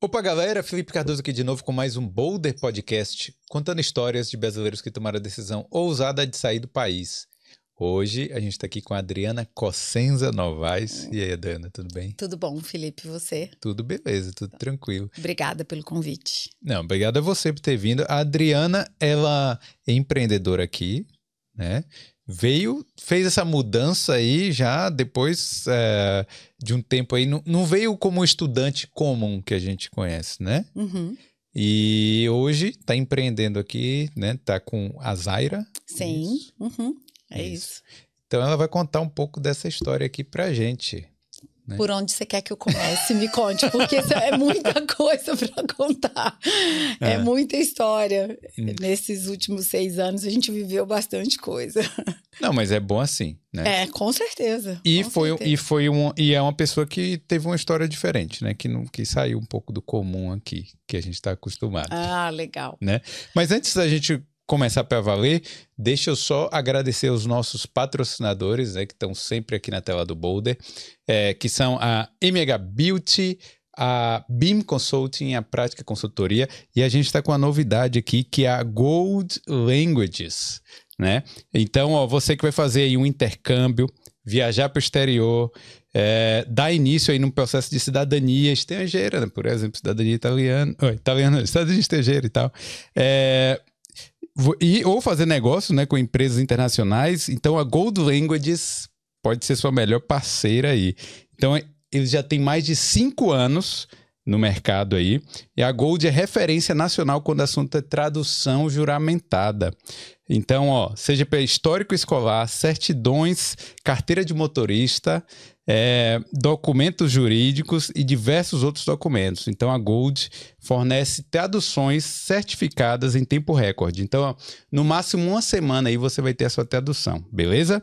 Opa, galera! Felipe Cardoso aqui de novo com mais um Boulder Podcast, contando histórias de brasileiros que tomaram a decisão ousada de sair do país. Hoje a gente está aqui com a Adriana Cossenza Novaes. E aí, Adriana, tudo bem? Tudo bom, Felipe, e você? Tudo beleza, tudo tranquilo. Obrigada pelo convite. Não, obrigado a você por ter vindo. A Adriana, ela é empreendedora aqui, né? Veio, fez essa mudança aí já depois é, de um tempo aí. Não, não veio como estudante comum que a gente conhece, né? Uhum. E hoje está empreendendo aqui, né? Tá com a Zaira. Sim, uhum. é isso. Isso. Então ela vai contar um pouco dessa história aqui pra gente. Né? Por onde você quer que eu comece? Me conte, porque isso é muita coisa para contar. É. É. muita história. Hum. Nesses últimos seis anos a gente viveu bastante coisa. Não, mas é bom assim, né? É, com certeza. E com foi, certeza. e foi um, e é uma pessoa que teve uma história diferente, né? Que, não, que saiu um pouco do comum aqui, que a gente está acostumado. Ah, legal. Mas antes da gente começar para valer, deixa eu só agradecer os nossos patrocinadores, né, que estão sempre aqui na tela do Boulder, é, que são a MH Beauty, a BIM Consulting, a Prática Consultoria, e a gente está com uma novidade aqui, que é a Gold Languages, né? Então, ó, você que vai fazer aí um intercâmbio, viajar para o exterior, é, dar início aí num processo de cidadania estrangeira, né? por exemplo, cidadania italiana, oh, italiana, cidadania estrangeira e tal. É, e, ou fazer negócio né, com empresas internacionais. Então, a Gold Languages pode ser sua melhor parceira aí. Então, é- eles já têm mais de cinco anos no mercado aí. E a Gold é referência nacional quando o assunto é tradução juramentada. Então, ó, seja histórico escolar, certidões, carteira de motorista, é, documentos jurídicos e diversos outros documentos. Então, a Gold fornece traduções certificadas em tempo recorde. Então, no máximo uma semana aí você vai ter a sua tradução, beleza?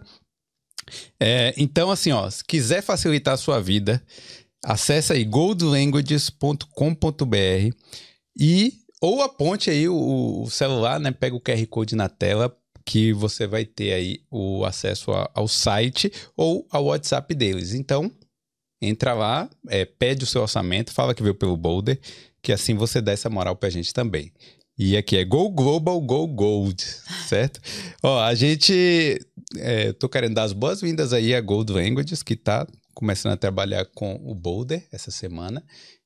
É, então, assim, ó, se quiser facilitar a sua vida, acesse aí goldlanguages.com.br e ou aponte aí o, o celular, né? Pega o QR Code na tela que você vai ter aí o acesso a- ao site ou ao WhatsApp deles. Então, entra lá, é, pede o seu orçamento, fala que veio pelo Boulder, que assim você dá essa moral pra gente também. E aqui é Go Global, Go Gold, certo? Ó, a gente. É, tô querendo dar as boas-vindas aí a Gold Languages, que tá começando a trabalhar com o Boulder essa semana.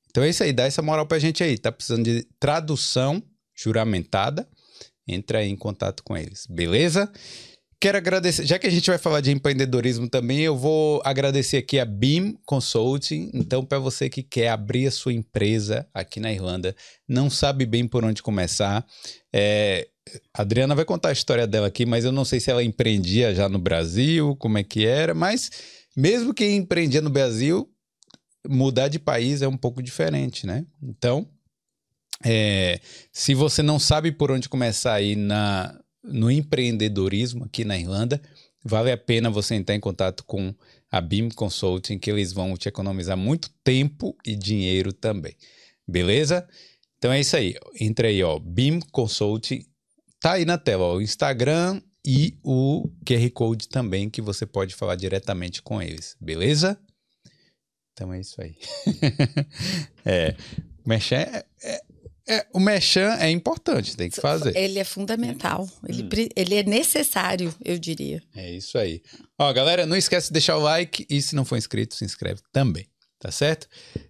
Então é isso aí, dá essa moral pra gente aí. Tá precisando de tradução juramentada? Entra em contato com eles, beleza? Quero agradecer, já que a gente vai falar de empreendedorismo também, eu vou agradecer aqui a BIM Consulting. Então, para você que quer abrir a sua empresa aqui na Irlanda, não sabe bem por onde começar, é, a Adriana vai contar a história dela aqui, mas eu não sei se ela empreendia já no Brasil, como é que era, mas mesmo quem empreendia no Brasil, mudar de país é um pouco diferente, né? Então, é, se você não sabe por onde começar aí na, no empreendedorismo aqui na Irlanda, vale a pena você entrar em contato com a BIM Consulting, que eles vão te economizar muito tempo e dinheiro também. Beleza? Então é isso aí. Entra aí, ó. BIM Consulting. Tá aí na tela, ó, o Instagram e o QR Code também, que você pode falar diretamente com eles. Beleza? Então é isso aí. é. O Merchan é, é- é- o Merchan é importante, tem que fazer. Ele é fundamental. Hum. Ele, pre- ele é necessário, eu diria. É isso aí. Ó, galera, não esquece de deixar o like e se não for inscrito, se inscreve também, tá certo?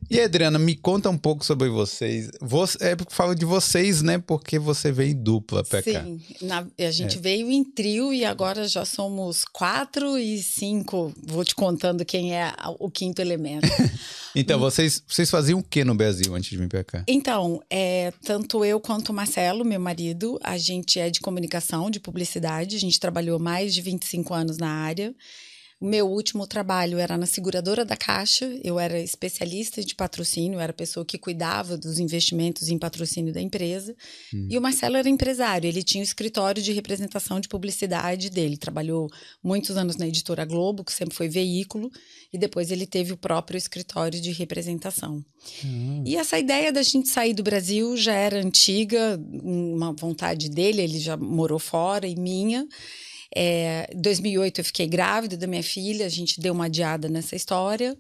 E Adriana, me conta um pouco sobre vocês. Você, é porque falo de vocês, né? Porque você veio dupla cá. Sim, na- a gente É. veio em trio e agora já somos quatro e cinco. Vou te contando quem é o quinto elemento. Então, vocês, vocês faziam o que no Brasil antes de vir pra cá? Então, é, tanto eu quanto o Marcelo, meu marido, a gente é de comunicação, de publicidade. A gente trabalhou mais de 25 anos na área. Meu último trabalho era na seguradora da Caixa. Eu era especialista de patrocínio, era a pessoa que cuidava dos investimentos em patrocínio da empresa. Hum. E o Marcelo era empresário, ele tinha o escritório de representação de publicidade dele. Trabalhou muitos anos na editora Globo, que sempre foi veículo, e depois ele teve o próprio escritório de representação. Hum. E essa ideia da gente sair do Brasil já era antiga, uma vontade dele, ele já morou fora e minha. É, em 2008 eu fiquei grávida da minha filha, a gente deu uma adiada nessa história.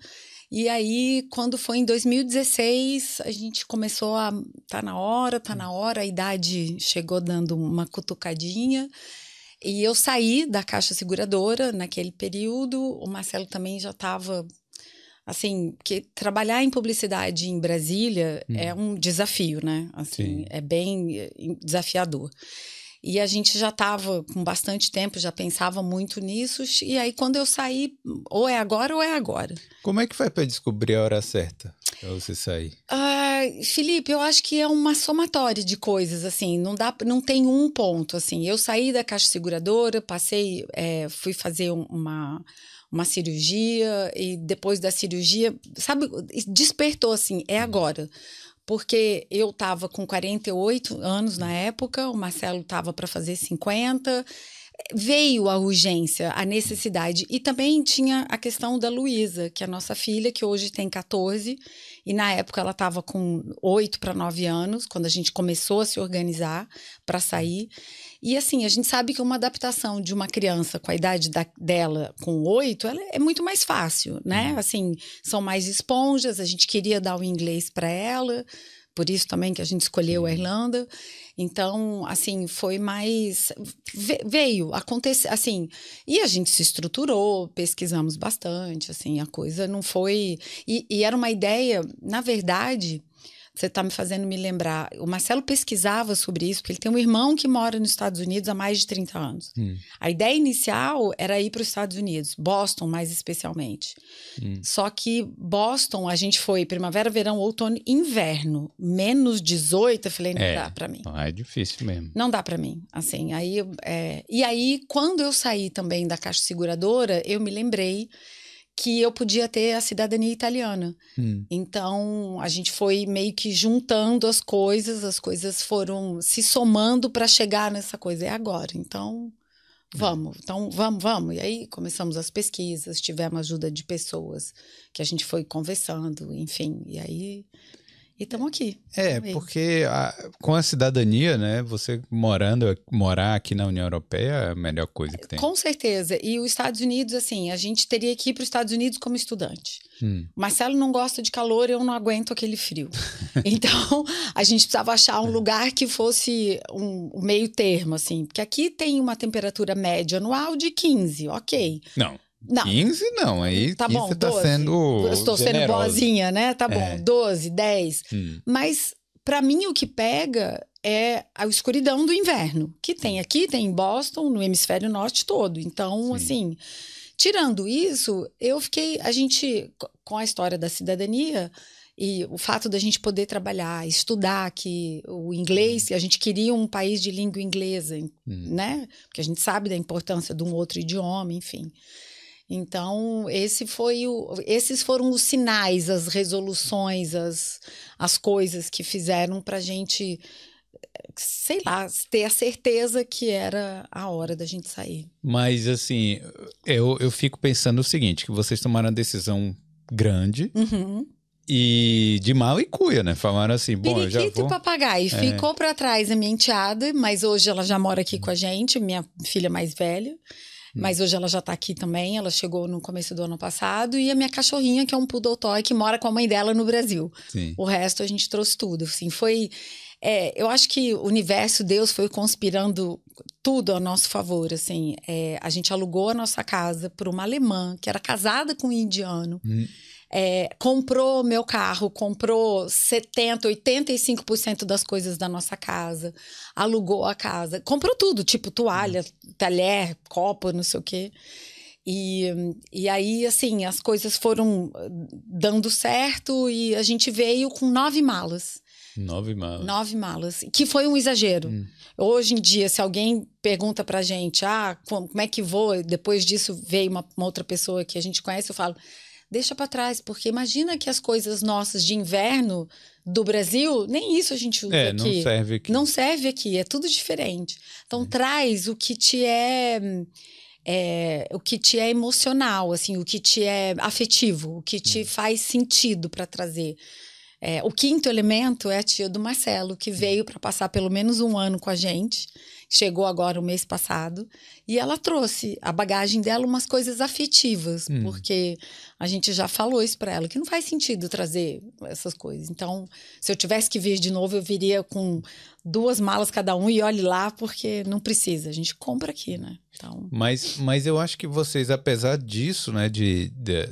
E aí, quando foi em 2016, a gente começou a. Tá na hora, tá na hora, a idade chegou dando uma cutucadinha. E eu saí da Caixa Seguradora naquele período. O Marcelo também já estava. Assim, que trabalhar em publicidade em Brasília hum. é um desafio, né? Assim, Sim. é bem eh, desafiador. E a gente já estava com bastante tempo, já pensava muito nisso. E aí, quando eu saí, ou é agora ou é agora. Como é que foi para descobrir a hora certa para você sair? Ah, Felipe, eu acho que é uma somatória de coisas, assim. Não dá, não tem um ponto, assim. Eu saí da caixa seguradora, passei, é, fui fazer uma uma cirurgia e depois da cirurgia, sabe, despertou assim, é agora porque eu estava com 48 anos na época, o Marcelo estava para fazer 50. Veio a urgência, a necessidade. E também tinha a questão da Luísa, que é a nossa filha, que hoje tem 14, e na época ela estava com 8 para 9 anos, quando a gente começou a se organizar para sair. E assim, a gente sabe que uma adaptação de uma criança com a idade da, dela com oito, ela é muito mais fácil, né? Uhum. Assim, são mais esponjas, a gente queria dar o inglês para ela, por isso também que a gente escolheu a Irlanda. Então, assim, foi mais veio acontecer, assim, e a gente se estruturou, pesquisamos bastante, assim, a coisa não foi e, e era uma ideia, na verdade, você está me fazendo me lembrar. O Marcelo pesquisava sobre isso, porque ele tem um irmão que mora nos Estados Unidos há mais de 30 anos. Hum. A ideia inicial era ir para os Estados Unidos, Boston mais especialmente. Hum. Só que Boston, a gente foi primavera, verão, outono, inverno, menos 18. Eu falei, não é, dá para mim. É difícil mesmo. Não dá para mim. Assim, aí, é... E aí, quando eu saí também da Caixa Seguradora, eu me lembrei que eu podia ter a cidadania italiana. Hum. Então, a gente foi meio que juntando as coisas, as coisas foram se somando para chegar nessa coisa. É agora. Então, vamos. Então, vamos, vamos. E aí começamos as pesquisas, tivemos ajuda de pessoas que a gente foi conversando, enfim. E aí e estamos aqui. É, porque a, com a cidadania, né, você morando, morar aqui na União Europeia é a melhor coisa que tem. Com certeza. E os Estados Unidos, assim, a gente teria que ir para os Estados Unidos como estudante. Hum. Marcelo não gosta de calor, eu não aguento aquele frio. então, a gente precisava achar um lugar que fosse um, um meio termo, assim. Porque aqui tem uma temperatura média anual de 15, ok. Não. Não. 15 não, aí tá bom, você tá 12. sendo Eu estou generosa. sendo boazinha, né? Tá bom, é. 12, 10. Hum. Mas para mim o que pega é a escuridão do inverno, que tem aqui, tem em Boston, no hemisfério norte todo. Então, Sim. assim, tirando isso, eu fiquei, a gente com a história da cidadania, e o fato da gente poder trabalhar, estudar aqui o inglês, que a gente queria um país de língua inglesa, hum. né? Porque a gente sabe da importância de um outro idioma, enfim. Então, esse foi o, esses foram os sinais, as resoluções, as, as coisas que fizeram para a gente, sei lá, ter a certeza que era a hora da gente sair. Mas, assim, eu, eu fico pensando o seguinte: que vocês tomaram uma decisão grande. Uhum. E de mal e cuia, né? Falaram assim, bom, Periquito eu já vou... papagaio. É. Ficou para trás a minha enteada, mas hoje ela já mora aqui com a gente, minha filha mais velha. Hum. Mas hoje ela já tá aqui também, ela chegou no começo do ano passado. E a minha cachorrinha, que é um poodle toy, que mora com a mãe dela no Brasil. Sim. O resto a gente trouxe tudo, assim, foi... É, eu acho que o universo, Deus foi conspirando tudo a nosso favor, assim. É, a gente alugou a nossa casa por uma alemã que era casada com um indiano. Hum é, comprou meu carro, comprou 70, 85% das coisas da nossa casa, alugou a casa, comprou tudo, tipo toalha, talher, copo, não sei o quê. E, e aí, assim, as coisas foram dando certo e a gente veio com nove malas. Nove malas. Nove malas, que foi um exagero. Hum. Hoje em dia, se alguém pergunta pra gente, ah, como é que vou? Depois disso veio uma, uma outra pessoa que a gente conhece, eu falo, deixa para trás, porque imagina que as coisas nossas de inverno do Brasil, nem isso a gente usa é, aqui. Não serve aqui. Não serve aqui, é tudo diferente. Então é. traz o que te é, é, o que te é emocional, assim, o que te é afetivo, o que te hum. faz sentido para trazer. É, o quinto elemento é a tia do Marcelo, que veio para passar pelo menos um ano com a gente. Chegou agora o mês passado. E ela trouxe a bagagem dela umas coisas afetivas, hum. porque a gente já falou isso para ela, que não faz sentido trazer essas coisas. Então, se eu tivesse que vir de novo, eu viria com duas malas cada um e olhe lá, porque não precisa. A gente compra aqui, né? Então... Mas, mas eu acho que vocês, apesar disso, né, de, de,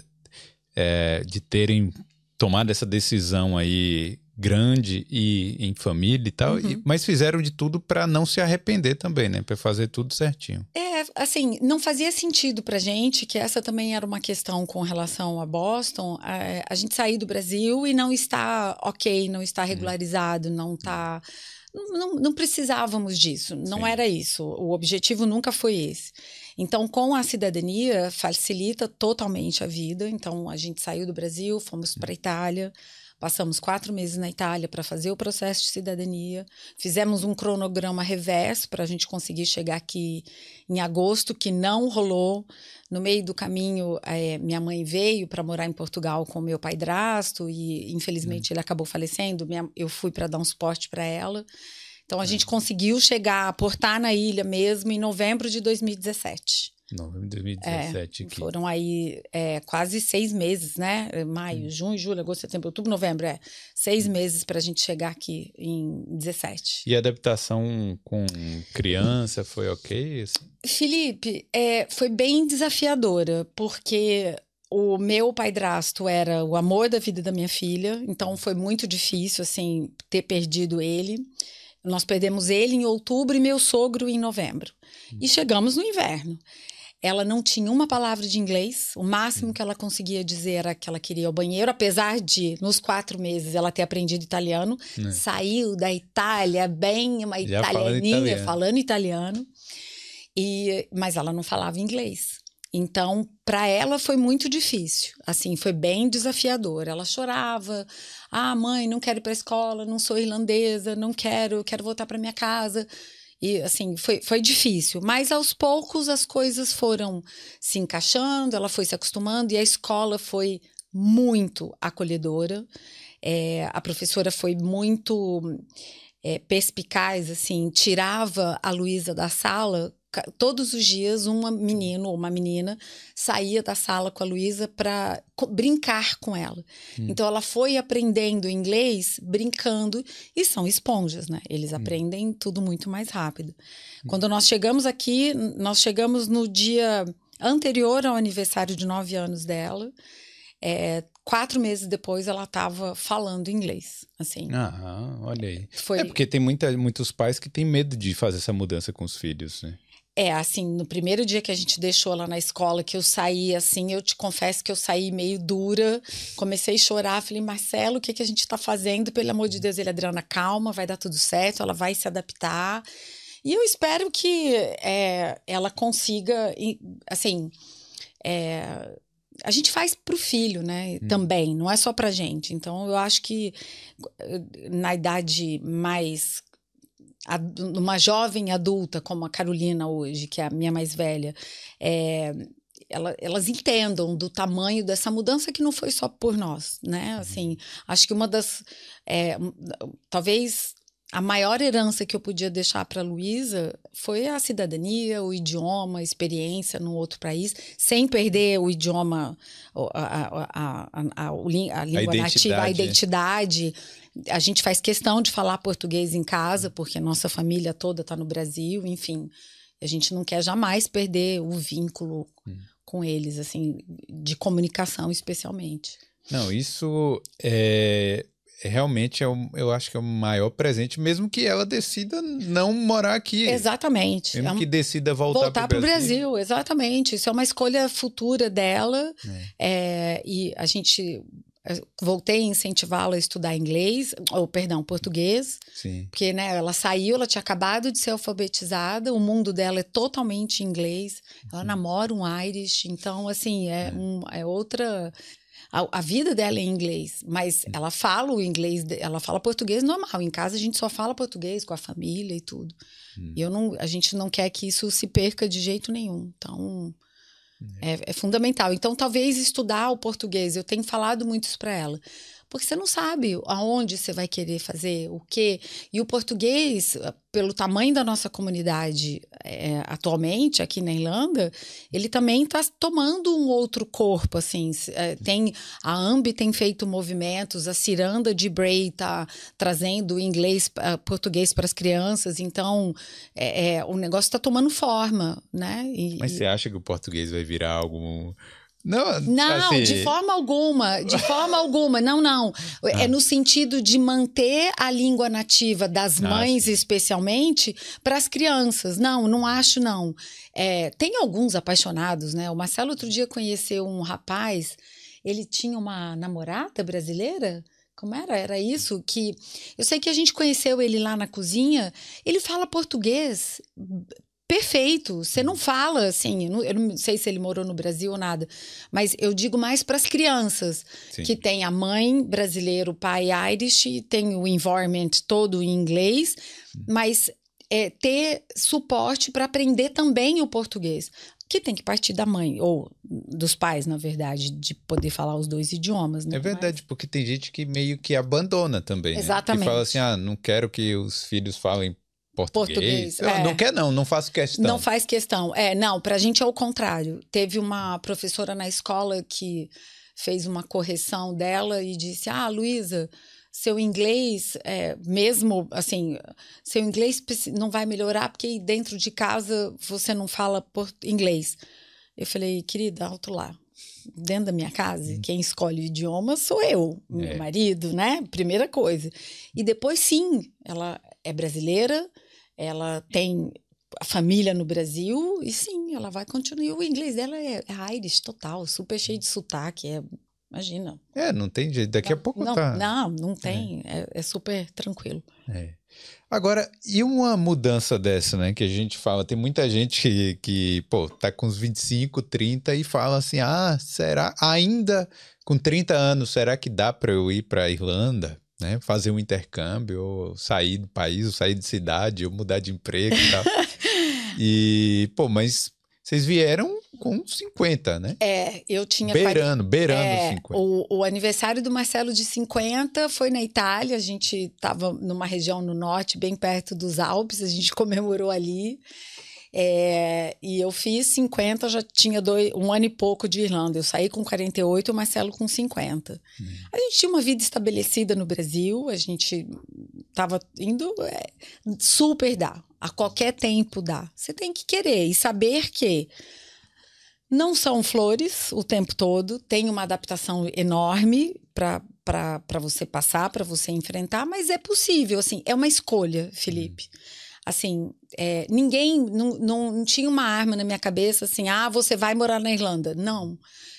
é, de terem tomado essa decisão aí grande e em família e tal, uhum. e, mas fizeram de tudo para não se arrepender também, né? Para fazer tudo certinho. É, assim, não fazia sentido pra gente, que essa também era uma questão com relação a Boston, a, a gente sair do Brasil e não está ok, não está uhum. regularizado, não está. Não, não, precisávamos disso, não Sim. era isso. O objetivo nunca foi esse. Então, com a cidadania, facilita totalmente a vida. Então, a gente saiu do Brasil, fomos para a Itália, passamos quatro meses na Itália para fazer o processo de cidadania. Fizemos um cronograma reverso para a gente conseguir chegar aqui em agosto, que não rolou. No meio do caminho, é, minha mãe veio para morar em Portugal com meu pai drasto e, infelizmente, hum. ele acabou falecendo. Minha, eu fui para dar um suporte para ela. Então a gente conseguiu chegar, portar na ilha mesmo em novembro de 2017. Novembro de 2017 é. Foram aí é, quase seis meses, né? Maio, hum. junho, julho, agosto, setembro, outubro, novembro. É seis hum. meses para a gente chegar aqui em 17. E a adaptação com criança foi ok? Assim? Felipe, é, foi bem desafiadora, porque o meu padrasto era o amor da vida da minha filha, então foi muito difícil, assim, ter perdido ele. Nós perdemos ele em outubro e meu sogro em novembro. E chegamos no inverno. Ela não tinha uma palavra de inglês. O máximo que ela conseguia dizer era que ela queria ir ao banheiro, apesar de, nos quatro meses, ela ter aprendido italiano. É. Saiu da Itália bem uma Já italianinha, falando italiano. Falando italiano e, mas ela não falava inglês. Então, para ela foi muito difícil. Assim, foi bem desafiador. Ela chorava. Ah, mãe, não quero ir para a escola, não sou irlandesa, não quero, quero voltar para minha casa. E assim, foi, foi difícil, mas aos poucos as coisas foram se encaixando, ela foi se acostumando e a escola foi muito acolhedora. É, a professora foi muito é, perspicaz, assim, tirava a Luísa da sala todos os dias um menino ou uma menina saía da sala com a Luísa para brincar com ela. Hum. Então ela foi aprendendo inglês brincando e são esponjas, né? Eles hum. aprendem tudo muito mais rápido. Hum. Quando nós chegamos aqui, nós chegamos no dia anterior ao aniversário de nove anos dela. É, quatro meses depois ela estava falando inglês, assim. Ah, olha aí. Foi... É porque tem muita, muitos pais que têm medo de fazer essa mudança com os filhos, né? É, assim, no primeiro dia que a gente deixou lá na escola, que eu saí, assim, eu te confesso que eu saí meio dura, comecei a chorar, falei, Marcelo, o que, que a gente tá fazendo? Pelo amor de Deus, ele, Adriana, calma, vai dar tudo certo, ela vai se adaptar. E eu espero que é, ela consiga, assim, é, a gente faz para o filho, né? Hum. Também, não é só para gente. Então, eu acho que na idade mais uma jovem adulta como a Carolina hoje, que é a minha mais velha, é, ela, elas entendam do tamanho dessa mudança que não foi só por nós, né? Uhum. Assim, acho que uma das, é, talvez a maior herança que eu podia deixar para a Luísa foi a cidadania, o idioma, a experiência num outro país, sem perder o idioma, a, a, a, a, a língua nativa, a identidade. A gente faz questão de falar português em casa, porque a nossa família toda está no Brasil, enfim. A gente não quer jamais perder o vínculo hum. com eles, assim, de comunicação especialmente. Não, isso é realmente é o, eu acho que é o maior presente, mesmo que ela decida não morar aqui. Exatamente. Mesmo é um... que decida voltar, voltar para o Brasil. Brasil. Exatamente. Isso é uma escolha futura dela. É. É, e a gente voltei a incentivá-la a estudar inglês, ou perdão, português. Sim. Porque né, ela saiu, ela tinha acabado de ser alfabetizada, o mundo dela é totalmente inglês. Ela uhum. namora um Irish, então assim, é, é. Um, é outra a, a, vida dela é em inglês, mas ela fala o inglês, ela fala português normal. Em casa a gente só fala português com a família e tudo. Hum. E eu não, a gente não quer que isso se perca de jeito nenhum. Então é, é fundamental. Então talvez estudar o português. Eu tenho falado muito isso para ela. Porque você não sabe aonde você vai querer fazer, o quê. E o português, pelo tamanho da nossa comunidade é, atualmente aqui na Irlanda, ele também está tomando um outro corpo, assim. É, tem a Ambi tem feito movimentos, a Ciranda de Bray está trazendo inglês, português para as crianças. Então, é, é o negócio está tomando forma, né? E, Mas você acha que o português vai virar algo não, não assim... de forma alguma, de forma alguma, não, não. É ah. no sentido de manter a língua nativa das ah, mães, especialmente, para as crianças. Não, não acho, não. É, tem alguns apaixonados, né? O Marcelo outro dia conheceu um rapaz, ele tinha uma namorada brasileira. Como era? Era isso que. Eu sei que a gente conheceu ele lá na cozinha. Ele fala português perfeito. Você não fala assim. Eu não sei se ele morou no Brasil ou nada, mas eu digo mais para as crianças Sim. que tem a mãe brasileira, o pai Irish, tem o environment todo em inglês, mas é, ter suporte para aprender também o português. Que tem que partir da mãe, ou dos pais, na verdade, de poder falar os dois idiomas. Né? É verdade, Mas... porque tem gente que meio que abandona também. Exatamente. Né? Que fala assim: ah, não quero que os filhos falem português. português é. Não quer não, não faço questão. Não faz questão. É, não, pra gente é o contrário. Teve uma professora na escola que fez uma correção dela e disse: "Ah, Luísa, seu inglês, é, mesmo assim, seu inglês não vai melhorar porque dentro de casa você não fala inglês. Eu falei, querida, alto lá. Dentro da minha casa, hum. quem escolhe o idioma sou eu, é. meu marido, né? Primeira coisa. E depois, sim, ela é brasileira, ela tem a família no Brasil e sim, ela vai continuar. O inglês dela é, é Irish total, super cheio de sotaque, é, imagina. É, não tem jeito, daqui não, a pouco não, tá. Não, não tem, é, é, é super tranquilo. É. Agora, e uma mudança dessa, né, que a gente fala, tem muita gente que, que, pô, tá com uns 25, 30 e fala assim, ah, será, ainda com 30 anos, será que dá para eu ir para Irlanda? Né? Fazer um intercâmbio, ou sair do país, ou sair de cidade, ou mudar de emprego e tal. e, pô, mas vocês vieram com 50, né? É, eu tinha. Beirando, beirando é, 50. O, o, aniversário do Marcelo de 50 foi na Itália. A gente estava numa região no norte, bem perto dos Alpes, a gente comemorou ali. É, e eu fiz 50, já tinha dois, um ano e pouco de Irlanda. Eu saí com 48, o Marcelo com 50. Hum. A gente tinha uma vida estabelecida no Brasil, a gente estava indo é, super dá. A qualquer tempo dá. Você tem que querer e saber que não são flores o tempo todo, tem uma adaptação enorme para você passar, para você enfrentar, mas é possível, assim, é uma escolha, Felipe. Hum assim, é, ninguém, não, não, não, tinha uma arma na minha cabeça assim, ah, você vai morar na Irlanda. Não.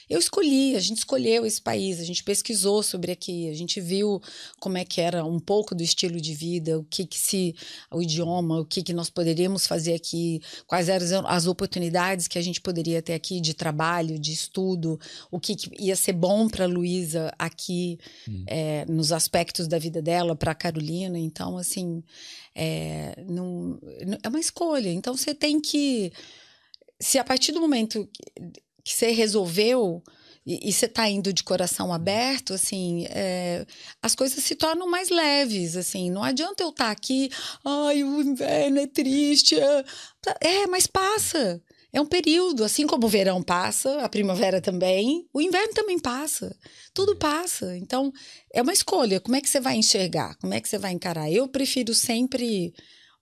Eu escolhi, a gente escolheu esse país, a gente pesquisou sobre aqui, a gente viu como é que era um pouco do estilo de vida, o que que se, o idioma, o que que nós poderíamos fazer aqui, quais eram as oportunidades que a gente poderia ter aqui de trabalho, de estudo, o que, que ia ser bom para Luísa aqui, hum. é, nos aspectos da vida dela, para Carolina. Então, assim, é, não, é uma escolha. Então, você tem que se a partir do momento que você resolveu e, você está indo de coração aberto, assim, é, as coisas se tornam mais leves, assim. Não adianta eu estar tá aqui, ai, o inverno é triste. É, é, mas passa. É um período, assim como o verão passa, a primavera também, o inverno também passa. Tudo passa. Então, é uma escolha. Como é que você vai enxergar? Como é que você vai encarar? Eu prefiro sempre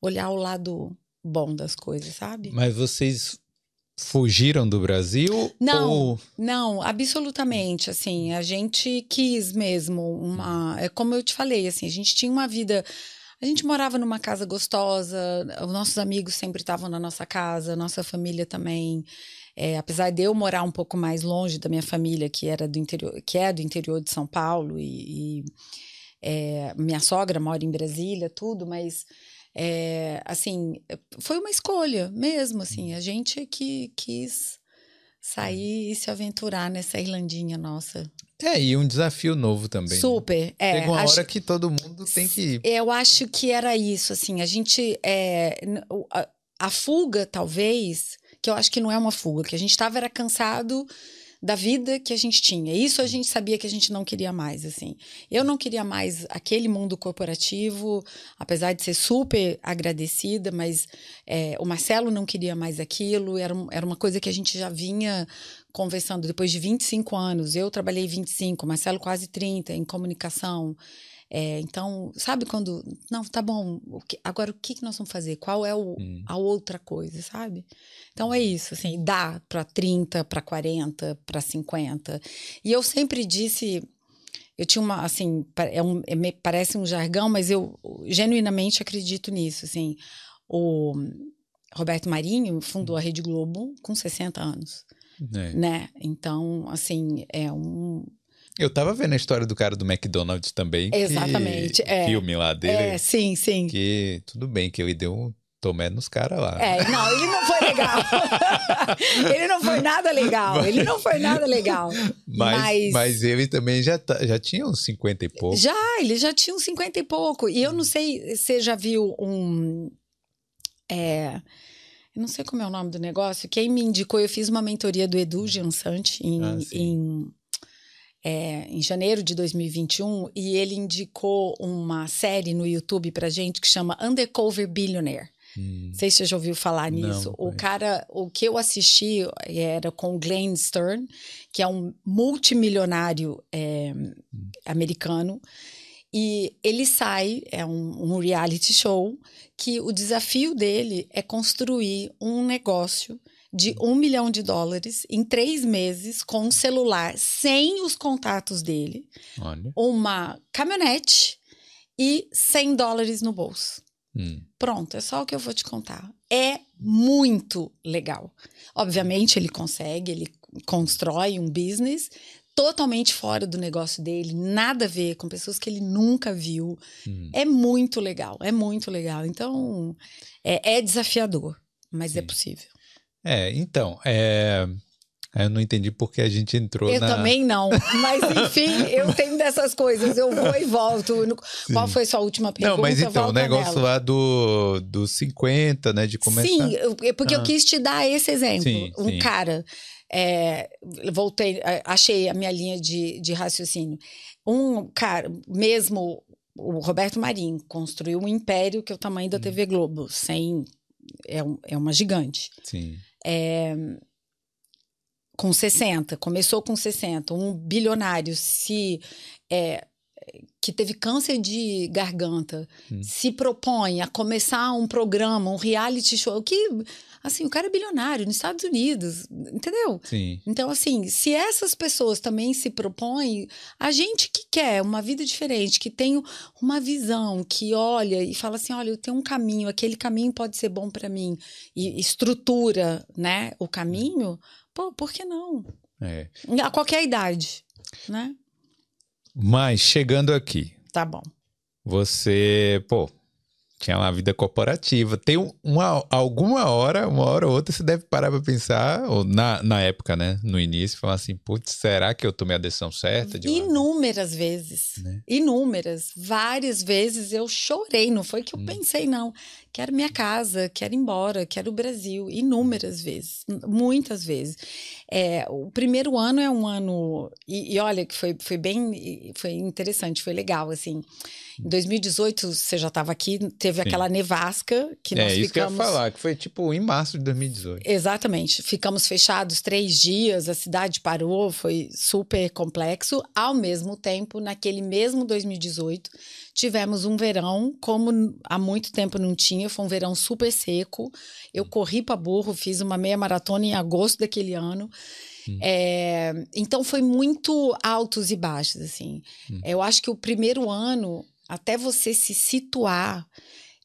olhar o lado bom das coisas, sabe? Mas vocês fugiram do Brasil? Não, ou... não, absolutamente. Assim, a gente quis mesmo uma. É como eu te falei, assim, a gente tinha uma vida. A gente morava numa casa gostosa, os nossos amigos sempre estavam na nossa casa, nossa família também. É, apesar de eu morar um pouco mais longe da minha família, que era do interior, que é do interior de São Paulo, e, e é, minha sogra mora em Brasília, tudo, mas é, assim, foi uma escolha mesmo, assim, a gente que quis sair e se aventurar nessa Irlandinha nossa. É, e um desafio novo também. Né? Super, né? é. Chega uma acho, hora que todo mundo tem que... Eu acho que era isso, assim, a gente... É, a, a fuga, talvez, que eu acho que não é uma fuga, que a gente estava era cansado da vida que a gente tinha. Isso a gente sabia que a gente não queria mais, assim. Eu não queria mais aquele mundo corporativo, apesar de ser super agradecida, mas é, o Marcelo não queria mais aquilo, era, era uma coisa que a gente já vinha conversando depois de 25 anos. Eu trabalhei 25, Marcelo quase 30 em comunicação. É, então, sabe quando. Não, tá bom. O que, agora o que, que nós vamos fazer? Qual é o, hum. a outra coisa, sabe? Então é isso, assim, dá para 30, para 40, para 50. E eu sempre disse. Eu tinha uma, assim, é um, é, parece um jargão, mas eu genuinamente acredito nisso, assim. O Roberto Marinho fundou a Rede Globo com 60 anos. É. Né? Então, assim, é um, eu tava vendo a história do cara do McDonald's também. Exatamente. Que, é. Filme lá dele. É, sim, sim. Que tudo bem, que ele deu um tomé nos caras lá. É, não, ele não foi legal. ele não foi nada legal. Mas, ele não foi nada legal. Mas, mas, mas ele também já, tá, já tinha uns 50 e pouco. Já, ele já tinha uns 50 e pouco. E eu não sei se você já viu um. É, eu não sei como é o nome do negócio. Quem me indicou, eu fiz uma mentoria do Edu Giansante em, ah, em é, em janeiro de 2021 e ele indicou uma série no YouTube pra gente que chama Undercover Billionaire. Hum. Não sei se você já ouviu falar nisso. Não, o cara, o que eu assisti era com o Glenn Stern, que é um multimilionário é, hum. americano. E ele sai, é um, um reality show, que o desafio dele é construir um negócio de um milhão de dólares em três meses com um celular sem os contatos dele, Olha. uma caminhonete e 100 dólares no bolso. Hum. Pronto, é só o que eu vou te contar. É muito legal. Obviamente, ele consegue, ele constrói um business totalmente fora do negócio dele, nada a ver com pessoas que ele nunca viu. Hum. É muito legal, é muito legal. Então, é, é desafiador, mas é Sim. é possível. É, então, é... Eu não entendi porque a gente entrou eu na... Eu também não, mas enfim, eu tenho dessas coisas, eu vou e volto. Qual foi sua última pergunta? Não, mas então, o negócio nela. lá do, do 50, né, de começar... Sim, é porque ah. eu quis te dar esse exemplo. Sim, um sim. cara, é, voltei, achei a minha linha de, de raciocínio. Um cara, mesmo o Roberto Marinho, construiu um império que é o tamanho da hum. TV Globo, sem... É, um, é uma gigante. Sim é, com 60, começou com 60, um bilionário se é, que teve câncer de garganta hum. se propõe a começar um programa, um reality show que assim, o cara é bilionário nos Estados Unidos, entendeu? Sim. Então, assim, se essas pessoas também se propõem, a gente que quer uma vida diferente, que tem uma visão, que olha e fala assim, olha, eu tenho um caminho, aquele caminho pode ser bom para mim, e estrutura, né, o caminho, pô, por que não? É. A qualquer idade, né? Mas chegando aqui. Tá bom. Você, pô, tinha uma vida corporativa. Tem uma, alguma hora, uma hora ou outra, você deve parar para pensar, ou na, na época, né? No início, falar assim, putz, será que eu tomei a decisão certa? De Inúmeras vezes. Né? Inúmeras. Várias vezes eu chorei, não foi que eu hum. pensei, não. Quero minha casa, quero ir embora, quero o Brasil. Inúmeras vezes, muitas vezes. É, o primeiro ano é um ano. E, e olha, que foi, foi bem. Foi interessante, foi legal, assim. Em 2018, você já estava aqui, teve Sim. aquela nevasca que nós é, ficamos... isso que eu ia falar, que foi tipo em março de 2018. Exatamente. Ficamos fechados três dias, a cidade parou, foi super complexo. Ao mesmo tempo, naquele mesmo 2018, tivemos um verão como há muito tempo não tinha, foi um verão super seco. Eu corri para burro, fiz uma meia maratona em agosto daquele ano. É, então foi muito altos e baixos, assim. Hum. Eu acho que o primeiro ano até você se situar.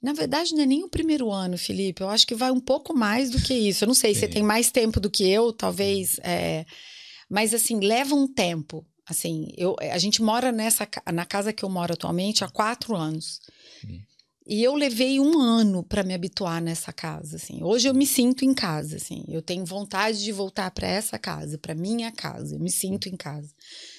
Na verdade, não é nem o primeiro ano, Felipe. Eu acho que vai um pouco mais do que isso. Eu não sei, Sim. você tem mais tempo do que eu, talvez. É... Mas, assim, leva um tempo. Assim, eu, a gente mora nessa na casa que eu moro atualmente há quatro anos. Sim. E eu levei um ano para me habituar nessa casa, assim. Hoje eu me sinto em casa, assim. Eu tenho vontade de voltar para essa casa, para minha casa. Eu me sinto em casa.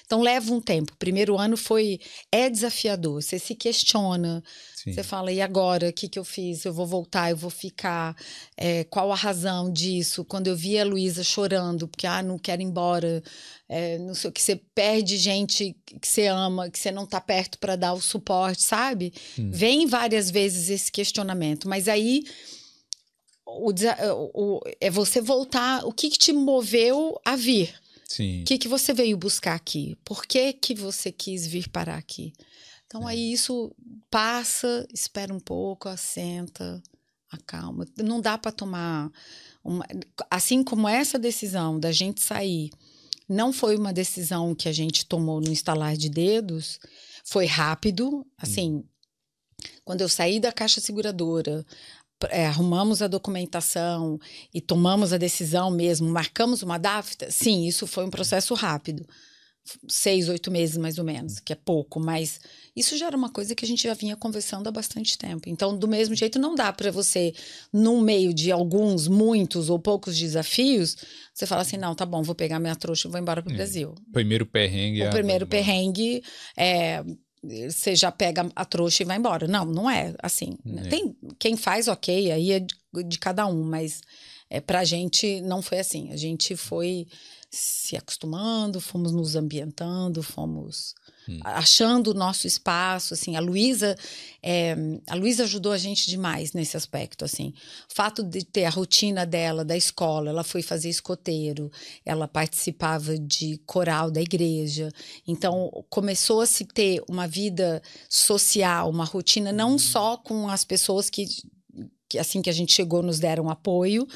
Então leva um tempo. O primeiro ano foi é desafiador. Você se questiona. Sim. Você fala, e agora? O que, que eu fiz? Eu vou voltar, eu vou ficar. É, qual a razão disso? Quando eu vi a Luísa chorando, porque ah, não quero ir embora, é, não sei o que, você perde gente que você ama, que você não está perto para dar o suporte, sabe? Hum. Vem várias vezes esse questionamento, mas aí o, o, é você voltar. O que, que te moveu a vir? Sim. O que, que você veio buscar aqui? Por que, que você quis vir parar aqui? Então, é. aí isso passa, espera um pouco, assenta, acalma. Não dá para tomar. Uma, assim como essa decisão da gente sair não foi uma decisão que a gente tomou no instalar de dedos, foi rápido. Assim, hum. quando eu saí da caixa seguradora, é, arrumamos a documentação e tomamos a decisão mesmo, marcamos uma data, sim, isso foi um processo rápido. Seis, oito meses mais ou menos, que é pouco, mas isso já era uma coisa que a gente já vinha conversando há bastante tempo. Então, do mesmo jeito, não dá para você, no meio de alguns, muitos ou poucos desafios, você fala assim: não, tá bom, vou pegar minha trouxa e vou embora para o é. Brasil. Primeiro perrengue. O primeiro perrengue é você já pega a trouxa e vai embora. Não, não é assim. É. Tem quem faz, ok, aí é de, de cada um, mas é, pra gente não foi assim. A gente foi se acostumando, fomos nos ambientando, fomos hum. achando o nosso espaço, assim, a Luísa é, a Luísa ajudou a gente demais nesse aspecto, assim, o fato de ter a rotina dela da escola, ela foi fazer escoteiro, ela participava de coral da igreja, então começou a se ter uma vida social, uma rotina não hum. só com as pessoas que que assim que a gente chegou nos deram apoio,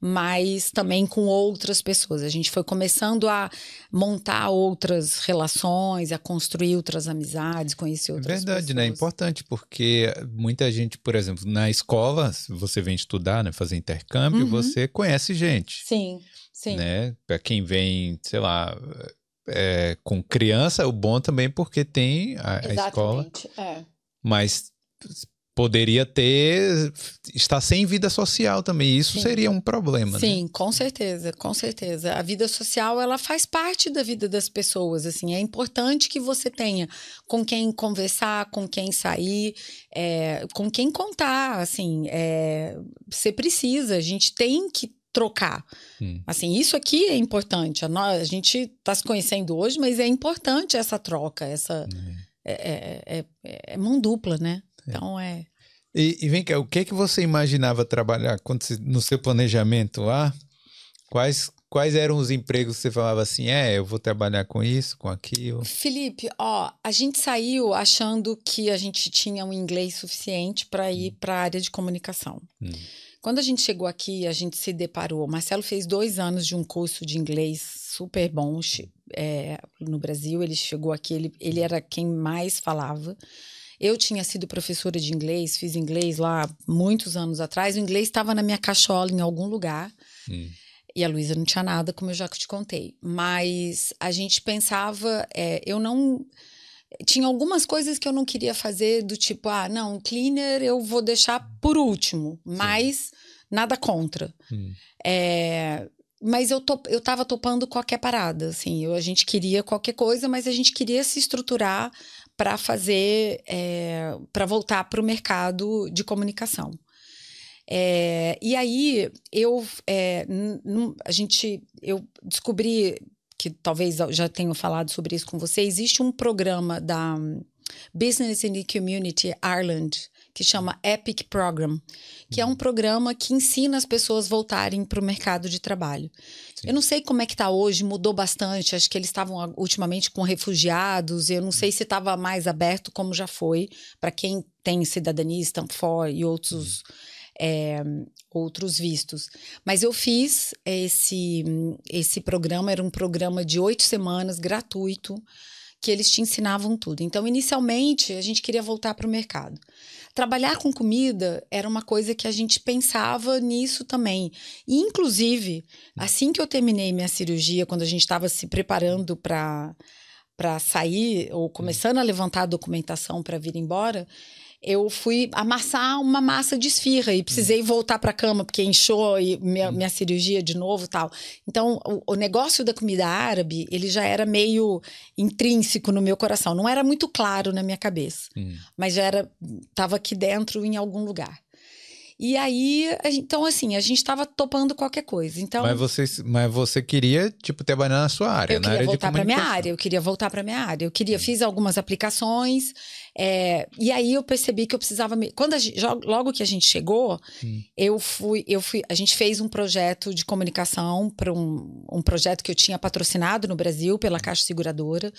mas também com outras pessoas. A gente foi começando a montar outras relações, a construir outras amizades, conhecer outras Verdade, pessoas. né? É importante porque muita gente, por exemplo, na escola, você vem estudar, né, fazer intercâmbio, uhum. você conhece gente. Sim, sim. Né? Para quem vem, sei lá, é, com criança, o bom também porque tem a, a escola. É. Mas poderia ter estar sem vida social também isso Sim. seria um problema né? Sim, né? com certeza, com certeza. A vida social ela faz parte da vida das pessoas. Assim, é importante que você tenha com quem conversar, com quem sair, é, com quem contar. Assim, é, você precisa. A gente tem que trocar. Hum. Assim, isso aqui é importante. A, nós, a gente está se conhecendo hoje, mas é importante essa troca, essa hum. é, é, é, é mão dupla, né? É. Então é. E, e, vem cá, o que que você imaginava trabalhar quando no seu planejamento lá? Quais quais eram os empregos que você falava assim, é, eu vou trabalhar com isso, com aquilo? Felipe, ó, a gente saiu achando que a gente tinha um inglês suficiente para ir hum. para a área de comunicação. Hum. Quando a gente chegou aqui, a gente se deparou. Marcelo fez dois anos de um curso de inglês super bom é, no Brasil. Ele chegou aqui, ele, ele era quem mais falava. Eu tinha sido professora de inglês, fiz inglês lá muitos anos atrás. O inglês estava na minha cachola em algum lugar. Hum. E a Luísa não tinha nada, como eu já te contei. Mas a gente pensava, é, eu não. Tinha algumas coisas que eu não queria fazer, do tipo, ah, não, cleaner eu vou deixar por último, mas Sim. nada contra. Hum. É, mas eu, top, eu tava topando qualquer parada, assim. Eu, a gente queria qualquer coisa, mas a gente queria se estruturar para fazer, é, para voltar para o mercado de comunicação. É, e aí eu, é, a gente, eu descobri que talvez já tenho falado sobre isso com você. Existe um programa da Business and Community Ireland que chama Epic Program, que é um uhum. programa que ensina as pessoas a voltarem para o mercado de trabalho. Sim. Eu não sei como é que está hoje, mudou bastante. Acho que eles estavam ultimamente com refugiados. Eu não sei se estava mais aberto como já foi para quem tem cidadania, Stanford e outros. É, outros vistos. Mas eu fiz esse, esse programa, era um programa de oito semanas, gratuito, que eles te ensinavam tudo. Então, inicialmente, a gente queria voltar para o mercado trabalhar com comida era uma coisa que a gente pensava nisso também. E, inclusive, assim que eu terminei minha cirurgia, quando a gente estava se preparando para sair ou começando a levantar a documentação para vir embora, eu fui amassar uma massa de esfirra e precisei voltar para a cama porque inchou e minha, minha cirurgia de novo tal. Então, o, o, negócio da comida árabe, ele já era meio intrínseco no meu coração. Não era muito claro na minha cabeça, hum. mas já era, estava aqui dentro em algum lugar. E aí, então assim, a gente estava topando qualquer coisa. Então, mas você, mas você queria tipo trabalhar na sua área, eu queria voltar para minha área. Eu queria voltar para minha área. Eu queria, fiz algumas aplicações. É, e aí eu percebi que eu precisava. Me... Quando gente, logo que a gente chegou, hum. eu fui, eu fui. A gente fez um projeto de comunicação para um, um projeto que eu tinha patrocinado no Brasil pela Caixa Seguradora.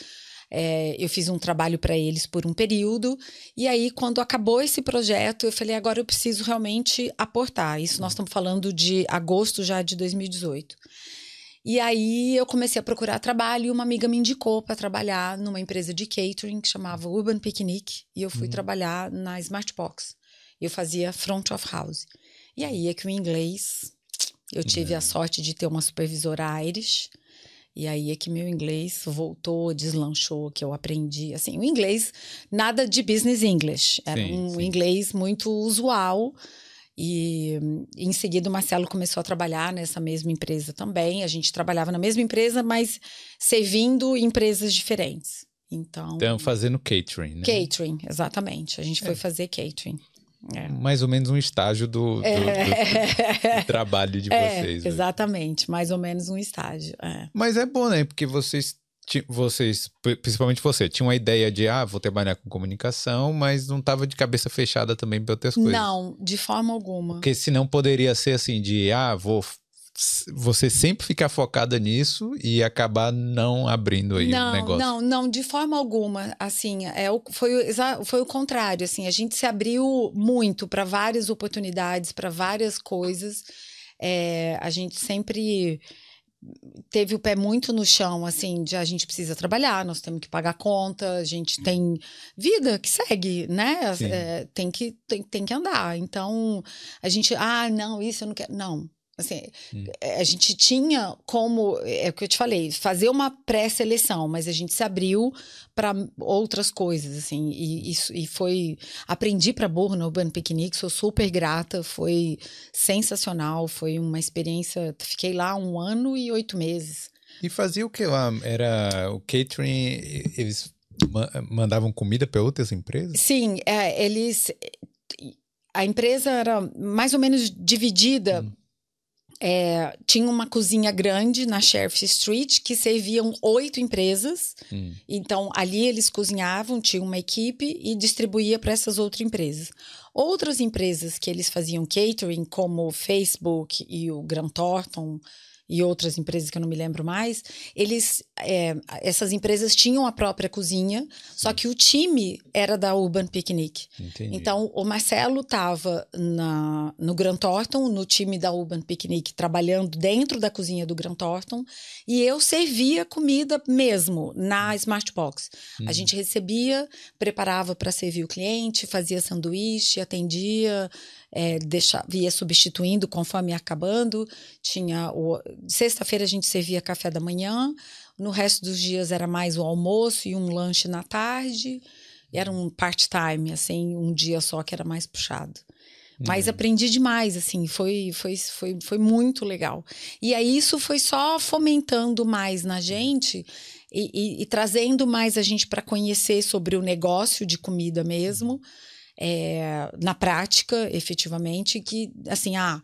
É, eu fiz um trabalho para eles por um período, e aí, quando acabou esse projeto, eu falei: agora eu preciso realmente aportar. Isso nós estamos falando de agosto já de 2018. E aí eu comecei a procurar trabalho e uma amiga me indicou para trabalhar numa empresa de catering que chamava Urban Picnic, e eu fui hum. trabalhar na Smartbox. Eu fazia front of house. E aí é que o inglês, eu tive a sorte de ter uma supervisora Irish, e aí é que meu inglês voltou, deslanchou, que eu aprendi. Assim, o inglês, nada de business English. Era sim, um sim. inglês muito usual. E em seguida o Marcelo começou a trabalhar nessa mesma empresa também. A gente trabalhava na mesma empresa, mas servindo empresas diferentes. Então, então fazendo catering, né? Catering, exatamente. A gente é. foi fazer catering. É. Mais ou menos um estágio do, do, é. do, do trabalho de é, vocês. Exatamente, mais ou menos um estágio. É. Mas é bom, né? Porque vocês, vocês, principalmente você, tinha uma ideia de, ah, vou trabalhar com comunicação, mas não estava de cabeça fechada também para outras coisas. Não, de forma alguma. Porque senão poderia ser assim, de, ah, vou você sempre ficar focada nisso e acabar não abrindo aí não, o negócio. Não, não, de forma alguma. Assim, é, foi, foi o contrário. Assim, a gente se abriu muito para várias oportunidades, para várias coisas. É, a gente sempre teve o pé muito no chão, assim, de a gente precisa trabalhar, nós temos que pagar conta, a gente tem vida que segue, né? É, tem, que, tem, tem que andar. Então, a gente, ah, não, isso eu não quero. Não, Assim, hum. a gente tinha como, é o que eu te falei, fazer uma pré-seleção, mas a gente se abriu para outras coisas, assim, e, isso, e foi, aprendi para burro no Urban Picnic, sou super grata, foi sensacional, foi uma experiência, fiquei lá um ano e oito meses. E fazia o que lá? Era o catering, eles mandavam comida para outras empresas? Sim, é, eles, a empresa era mais ou menos dividida hum é, tinha uma cozinha grande na Sheriff Street que serviam oito empresas. Hum. Então, ali eles cozinhavam, tinha uma equipe e distribuía para essas outras empresas. Outras empresas que eles faziam catering, como o Facebook e o Grant Thornton, e outras empresas que eu não me lembro mais, eles, é, essas empresas tinham a própria cozinha, só que o time era da Urban Picnic. Entendi. Então, o Marcelo estava no Grand Thornton, no time da Urban Picnic, trabalhando dentro da cozinha do Grand Thornton, e eu servia comida mesmo na Smartbox. Uhum. A gente recebia, preparava para servir o cliente, fazia sanduíche, atendia, é, deixava, ia substituindo conforme ia acabando. Tinha o sexta-feira a gente servia café da manhã, no resto dos dias era mais o almoço e um lanche na tarde. Era um part-time, assim, um dia só que era mais puxado. Mas uhum. aprendi demais, assim, foi, foi, foi, foi muito legal. E aí isso foi só fomentando mais na gente e, e, e trazendo mais a gente para conhecer sobre o negócio de comida mesmo. Uhum é, na prática, efetivamente, que assim, ah,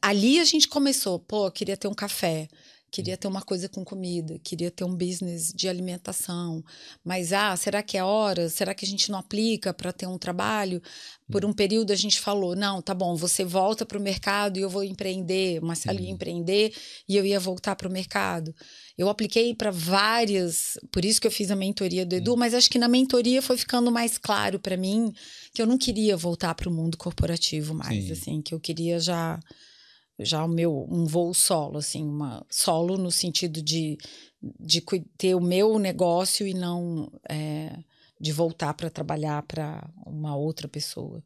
ali a gente começou, pô, queria ter um café, queria ter uma coisa com comida, queria ter um business de alimentação, mas ah, será que é hora? Será que a gente não aplica para ter um trabalho? Por um período a gente falou, não, tá bom, você volta para o mercado e eu vou empreender, Marcelo ia uhum. empreender e eu ia voltar para o mercado. Eu apliquei para várias, por isso que eu fiz a mentoria do Edu, mas acho que na mentoria foi ficando mais claro para mim que eu não queria voltar para o mundo corporativo mais, Sim. assim, que eu queria já já o meu um voo solo, assim, uma solo no sentido de, de ter o meu negócio e não é, de voltar para trabalhar para uma outra pessoa.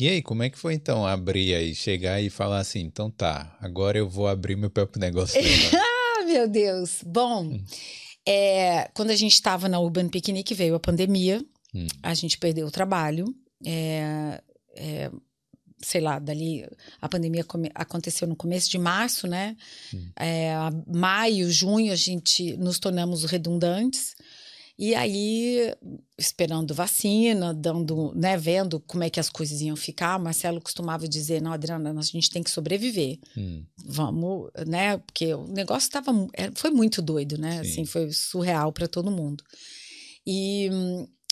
E aí, como é que foi então abrir aí, chegar e falar assim, então tá, agora eu vou abrir meu próprio negócio? meu Deus! Bom, hum. é, quando a gente estava na Urban Picnic, veio a pandemia, hum. a gente perdeu o trabalho. É, é, sei lá, dali a pandemia come, aconteceu no começo de março, né? Hum. É, maio, junho, a gente nos tornamos redundantes. E aí, esperando vacina, dando, né, vendo como é que as coisas iam ficar, Marcelo costumava dizer, não, Adriana, a gente tem que sobreviver. Hum. Vamos, né? Porque o negócio estava é, foi muito doido, né? Sim. Assim, foi surreal para todo mundo. E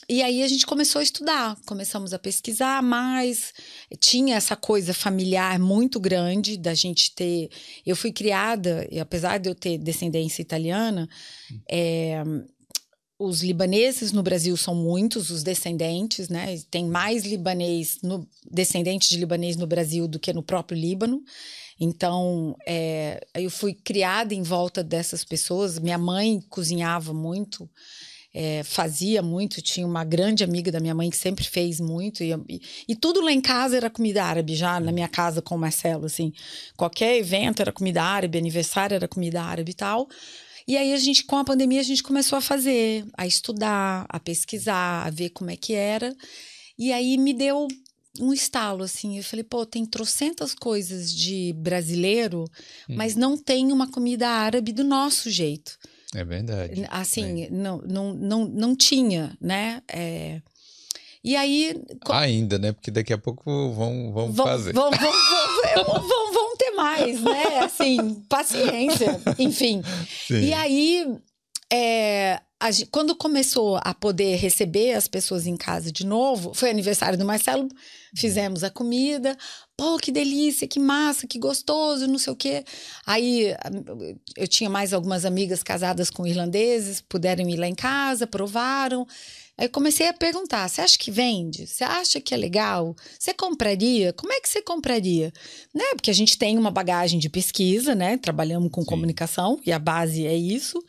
e aí a gente começou a estudar, começamos a pesquisar mais. Tinha essa coisa familiar muito grande da gente ter. Eu fui criada, e apesar de eu ter descendência italiana, é, os libaneses no Brasil são muitos, os descendentes, né? Tem mais libanês, no, descendente de libanês no Brasil do que no próprio Líbano. Então, é, eu fui criada em volta dessas pessoas. Minha mãe cozinhava muito é, fazia muito, tinha uma grande amiga da minha mãe que sempre fez muito, e, e, e, tudo lá em casa era comida árabe, já na minha casa com o Marcelo, assim. Qualquer evento era comida árabe, aniversário era comida árabe e tal. E aí a gente, com a pandemia, a gente começou a fazer, a estudar, a pesquisar, a ver como é que era. E aí me deu um estalo, assim. Eu falei, pô, tem trocentas coisas de brasileiro, hum. mas não tem uma comida árabe do nosso jeito. É verdade. Assim, é. Não, não, não, não tinha, né? É... E aí. Ainda, né? Porque daqui a pouco vão, vão, vão fazer. Vão, vão, vão, vão, vão ter mais, né? Assim, paciência, enfim. Sim. E aí, é, a, quando começou a poder receber as pessoas em casa de novo, foi aniversário do Marcelo, fizemos a comida. Pô, que delícia, que massa, que gostoso, não sei o quê. Aí eu tinha mais algumas amigas casadas com irlandeses, puderam ir lá em casa, provaram. Aí comecei a perguntar: você acha que vende? Você acha que é legal? Você compraria? Como é que você compraria? Né? Porque a gente tem uma bagagem de pesquisa, né? Trabalhamos com Sim. comunicação e a base é isso.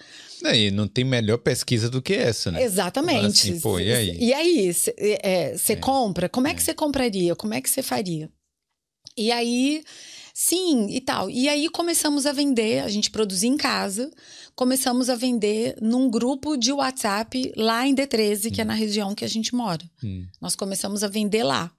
E não tem melhor pesquisa do que essa, né? Exatamente. Assim, pô, e aí? E aí, você é, é, compra? Como é que você compraria? Como é que você faria? E aí, sim, e tal. E aí começamos a vender, a gente produzia em casa, começamos a vender num grupo de WhatsApp lá em D13, hum. que é na região que a gente mora. Hum. Nós começamos a vender lá.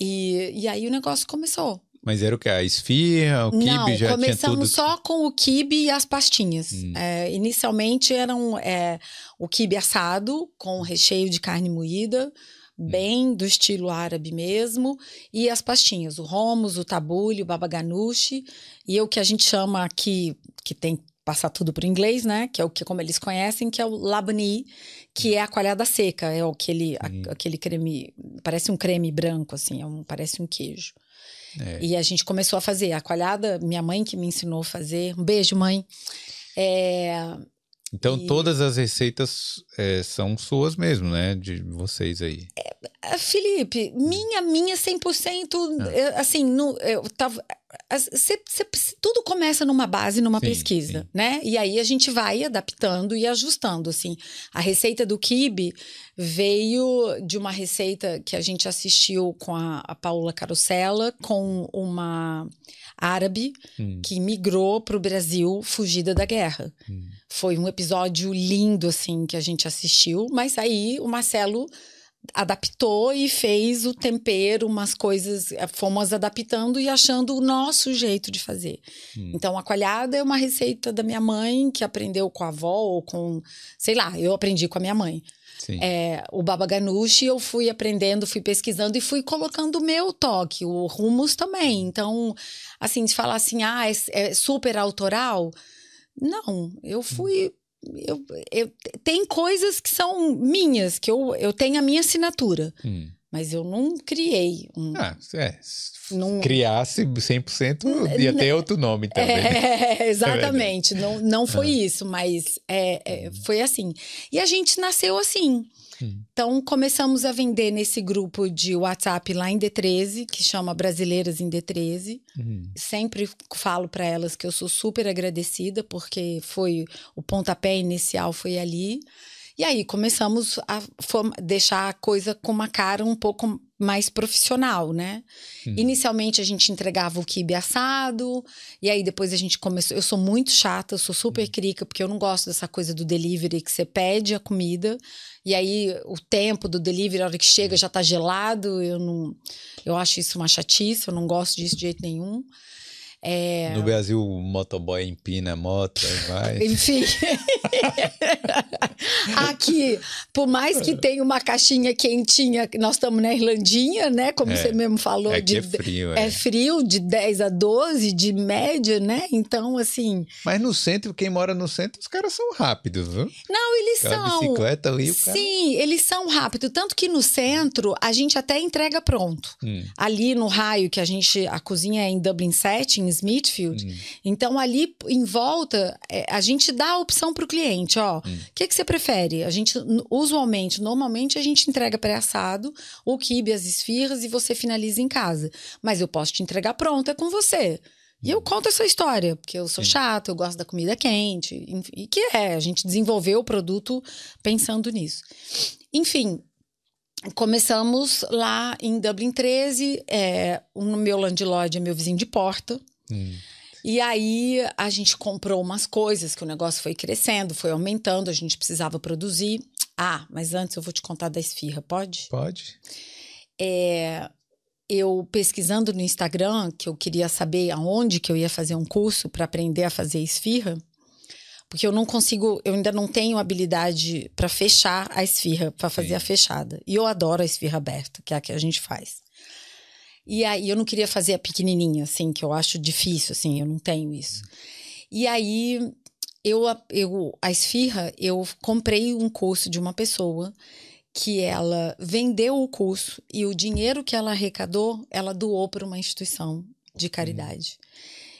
E, e aí o negócio começou. Mas era o que? A esfirra, o quibe já tinha tudo? só com o quibe e as pastinhas. Hum. É, inicialmente eram é, o quibe assado com recheio de carne moída, hum. bem do estilo árabe mesmo, e as pastinhas, o romos, o tabule, o baba ganoush, e o que a gente chama aqui, que tem passar tudo para o inglês, né? Que é o que, como eles conhecem, que é o labani, que é a coalhada seca, é aquele, hum. aquele creme, parece um creme branco, assim, é um, parece um queijo. É. E a gente começou a fazer. A coalhada, minha mãe que me ensinou a fazer. Um beijo, mãe. É, então, e... todas as receitas é, são suas mesmo, né? De vocês aí. É, Felipe, minha, minha 100%. Ah. Assim, no, eu tava. Cê, cê, tudo começa numa base, numa sim, pesquisa, sim. né? E aí a gente vai adaptando e ajustando, assim. A receita do kibe veio de uma receita que a gente assistiu com a, a Paula Carosella, com uma árabe hum. que migrou para o Brasil fugida da guerra. Hum. Foi um episódio lindo, assim, que a gente assistiu, mas aí o Marcelo adaptou e fez o tempero, umas coisas, fomos adaptando e achando o nosso jeito de fazer. Hum. Então, a coalhada é uma receita da minha mãe, que aprendeu com a avó ou com, sei lá, eu aprendi com a minha mãe. É, o baba ganoush eu fui aprendendo, fui pesquisando e fui colocando o meu toque, o rumos também. Então, assim, de falar assim, ah, é, é super autoral, não, eu fui eu, eu, tem coisas que são minhas, que eu, eu tenho a minha assinatura. Hum. Mas eu não criei um. Ah, é. Num... Criasse 100% ia ter outro nome também. É, exatamente. É não, não foi ah. isso, mas é, é, hum. foi assim. E a gente nasceu assim. Então, começamos a vender nesse grupo de WhatsApp lá em D13, que chama Brasileiras em D13. Uhum. Sempre falo para elas que eu sou super agradecida, porque foi o pontapé inicial foi ali. E aí começamos a deixar a coisa com uma cara um pouco mais profissional, né? Hum. Inicialmente a gente entregava o quibe assado, e aí depois a gente começou. Eu sou muito chata, eu sou super hum. crica, porque eu não gosto dessa coisa do delivery que você pede a comida, e aí o tempo do delivery, a hora que chega, hum. já tá gelado. Eu não. Eu acho isso uma chatice, eu não gosto disso de jeito nenhum. É... No Brasil, o motoboy empina a moto, vai. Enfim. Aqui, por mais que tenha uma caixinha quentinha, nós estamos na Irlandinha, né? Como é, você mesmo falou. É, de, é frio. É. é frio, de 10 a 12, de média, né? Então, assim. Mas no centro, quem mora no centro, os caras são rápidos, viu? Não, eles Aquela são. bicicleta ali, o cara... Sim, eles são rápidos. Tanto que no centro, a gente até entrega pronto. Hum. Ali no raio, que a gente. A cozinha é em Dublin Setting, Smithfield. Hum. Então, ali em volta, é, a gente dá a opção para o cliente: ó, o hum. que, que você prefere? A gente, usualmente, normalmente, a gente entrega pré-assado, o quibe, as esfirras e você finaliza em casa. Mas eu posso te entregar pronta com você. E eu hum. conto essa história, porque eu sou chata, eu gosto da comida quente, e que é, a gente desenvolveu o produto pensando nisso. Enfim, começamos lá em Dublin 13, é, o meu landlord é meu vizinho de porta. Hum. E aí a gente comprou umas coisas que o negócio foi crescendo, foi aumentando, a gente precisava produzir. Ah, mas antes eu vou te contar da esfirra, pode? Pode. É, eu pesquisando no Instagram, que eu queria saber aonde que eu ia fazer um curso para aprender a fazer esfirra, porque eu não consigo, eu ainda não tenho habilidade para fechar a esfirra, para fazer Sim. a fechada. E eu adoro a esfirra aberta, que é a que a gente faz. E aí eu não queria fazer a pequenininha, assim, que eu acho difícil, assim, eu não tenho isso. E aí eu, eu a esfirra, eu comprei um curso de uma pessoa que ela vendeu o curso e o dinheiro que ela arrecadou, ela doou para uma instituição de caridade.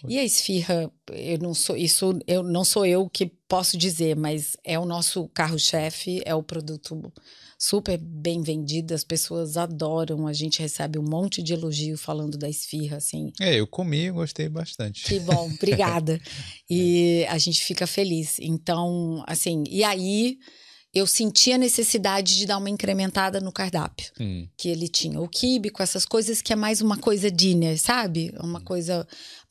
E a esfirra, eu não sou isso, eu não sou eu que posso dizer, mas é o nosso carro-chefe, é o produto super bem vendido, as pessoas adoram, a gente recebe um monte de elogio falando da esfirra, assim. É, eu comi e gostei bastante. Que bom, obrigada. e a gente fica feliz. Então, assim, e aí eu senti a necessidade de dar uma incrementada no cardápio. Hum. Que ele tinha o kibe com essas coisas que é mais uma coisa dinner, sabe? Uma hum. coisa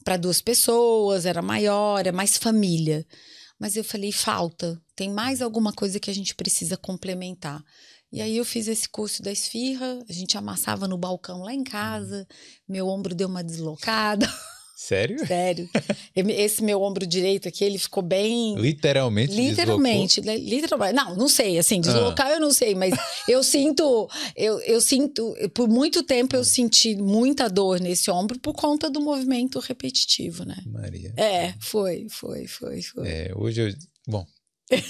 para duas pessoas, era maior, é mais família. Mas eu falei, falta, tem mais alguma coisa que a gente precisa complementar. E aí eu fiz esse curso da esfirra, a gente amassava no balcão lá em casa, hum. meu ombro deu uma deslocada. Sério? Sério. Esse meu ombro direito aqui, ele ficou bem. Literalmente? Literalmente. Literalmente. Não, não sei. Assim, deslocar ah. eu não sei, mas eu sinto. Eu, eu sinto. Por muito tempo eu senti muita dor nesse ombro por conta do movimento repetitivo, né? Maria. É, foi, foi, foi, foi. É, hoje eu. Bom,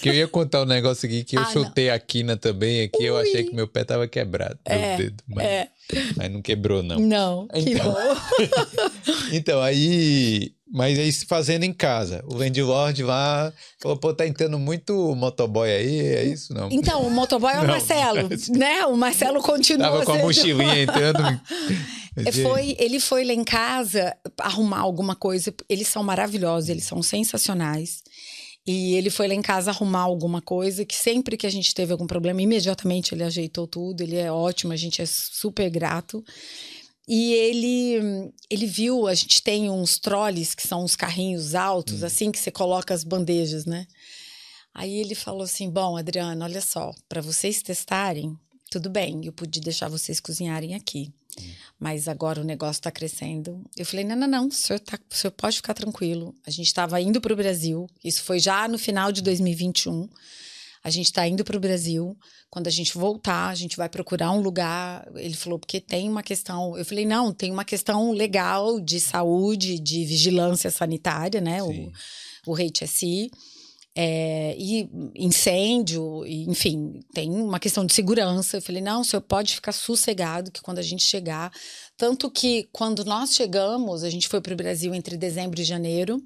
que eu ia contar um negócio aqui que eu ah, chutei não. a quina também aqui, Ui. eu achei que meu pé tava quebrado, é, meu dedo, mas, é. mas não quebrou não. Não, então, que bom. então, aí, mas aí fazendo em casa, o Landlord lá falou, pô, tá entrando muito motoboy aí, é isso não? Então, o motoboy é o não, Marcelo, mas... né? O Marcelo continua Tava com a mochilinha entrando... É, foi, ele foi lá em casa arrumar alguma coisa. Eles são maravilhosos, eles são sensacionais. E ele foi lá em casa arrumar alguma coisa, que sempre que a gente teve algum problema, imediatamente ele ajeitou tudo, ele é ótimo, a gente é super grato. E ele ele viu, a gente tem uns trolles que são uns carrinhos altos, hum. assim que você coloca as bandejas, né? Aí ele falou assim: "Bom, Adriana, olha só, para vocês testarem, tudo bem, eu pude deixar vocês cozinharem aqui. Mas agora o negócio está crescendo. Eu falei: não, não, não, o senhor, tá, o senhor pode ficar tranquilo. A gente estava indo para o Brasil, isso foi já no final de 2021. A gente está indo para o Brasil. Quando a gente voltar, a gente vai procurar um lugar. Ele falou, porque tem uma questão. Eu falei, não, tem uma questão legal de saúde, de vigilância sanitária, né? Sim. O, o HSI é, e incêndio, e, enfim, tem uma questão de segurança. Eu falei, não, o senhor pode ficar sossegado que quando a gente chegar. Tanto que quando nós chegamos, a gente foi para o Brasil entre dezembro e janeiro.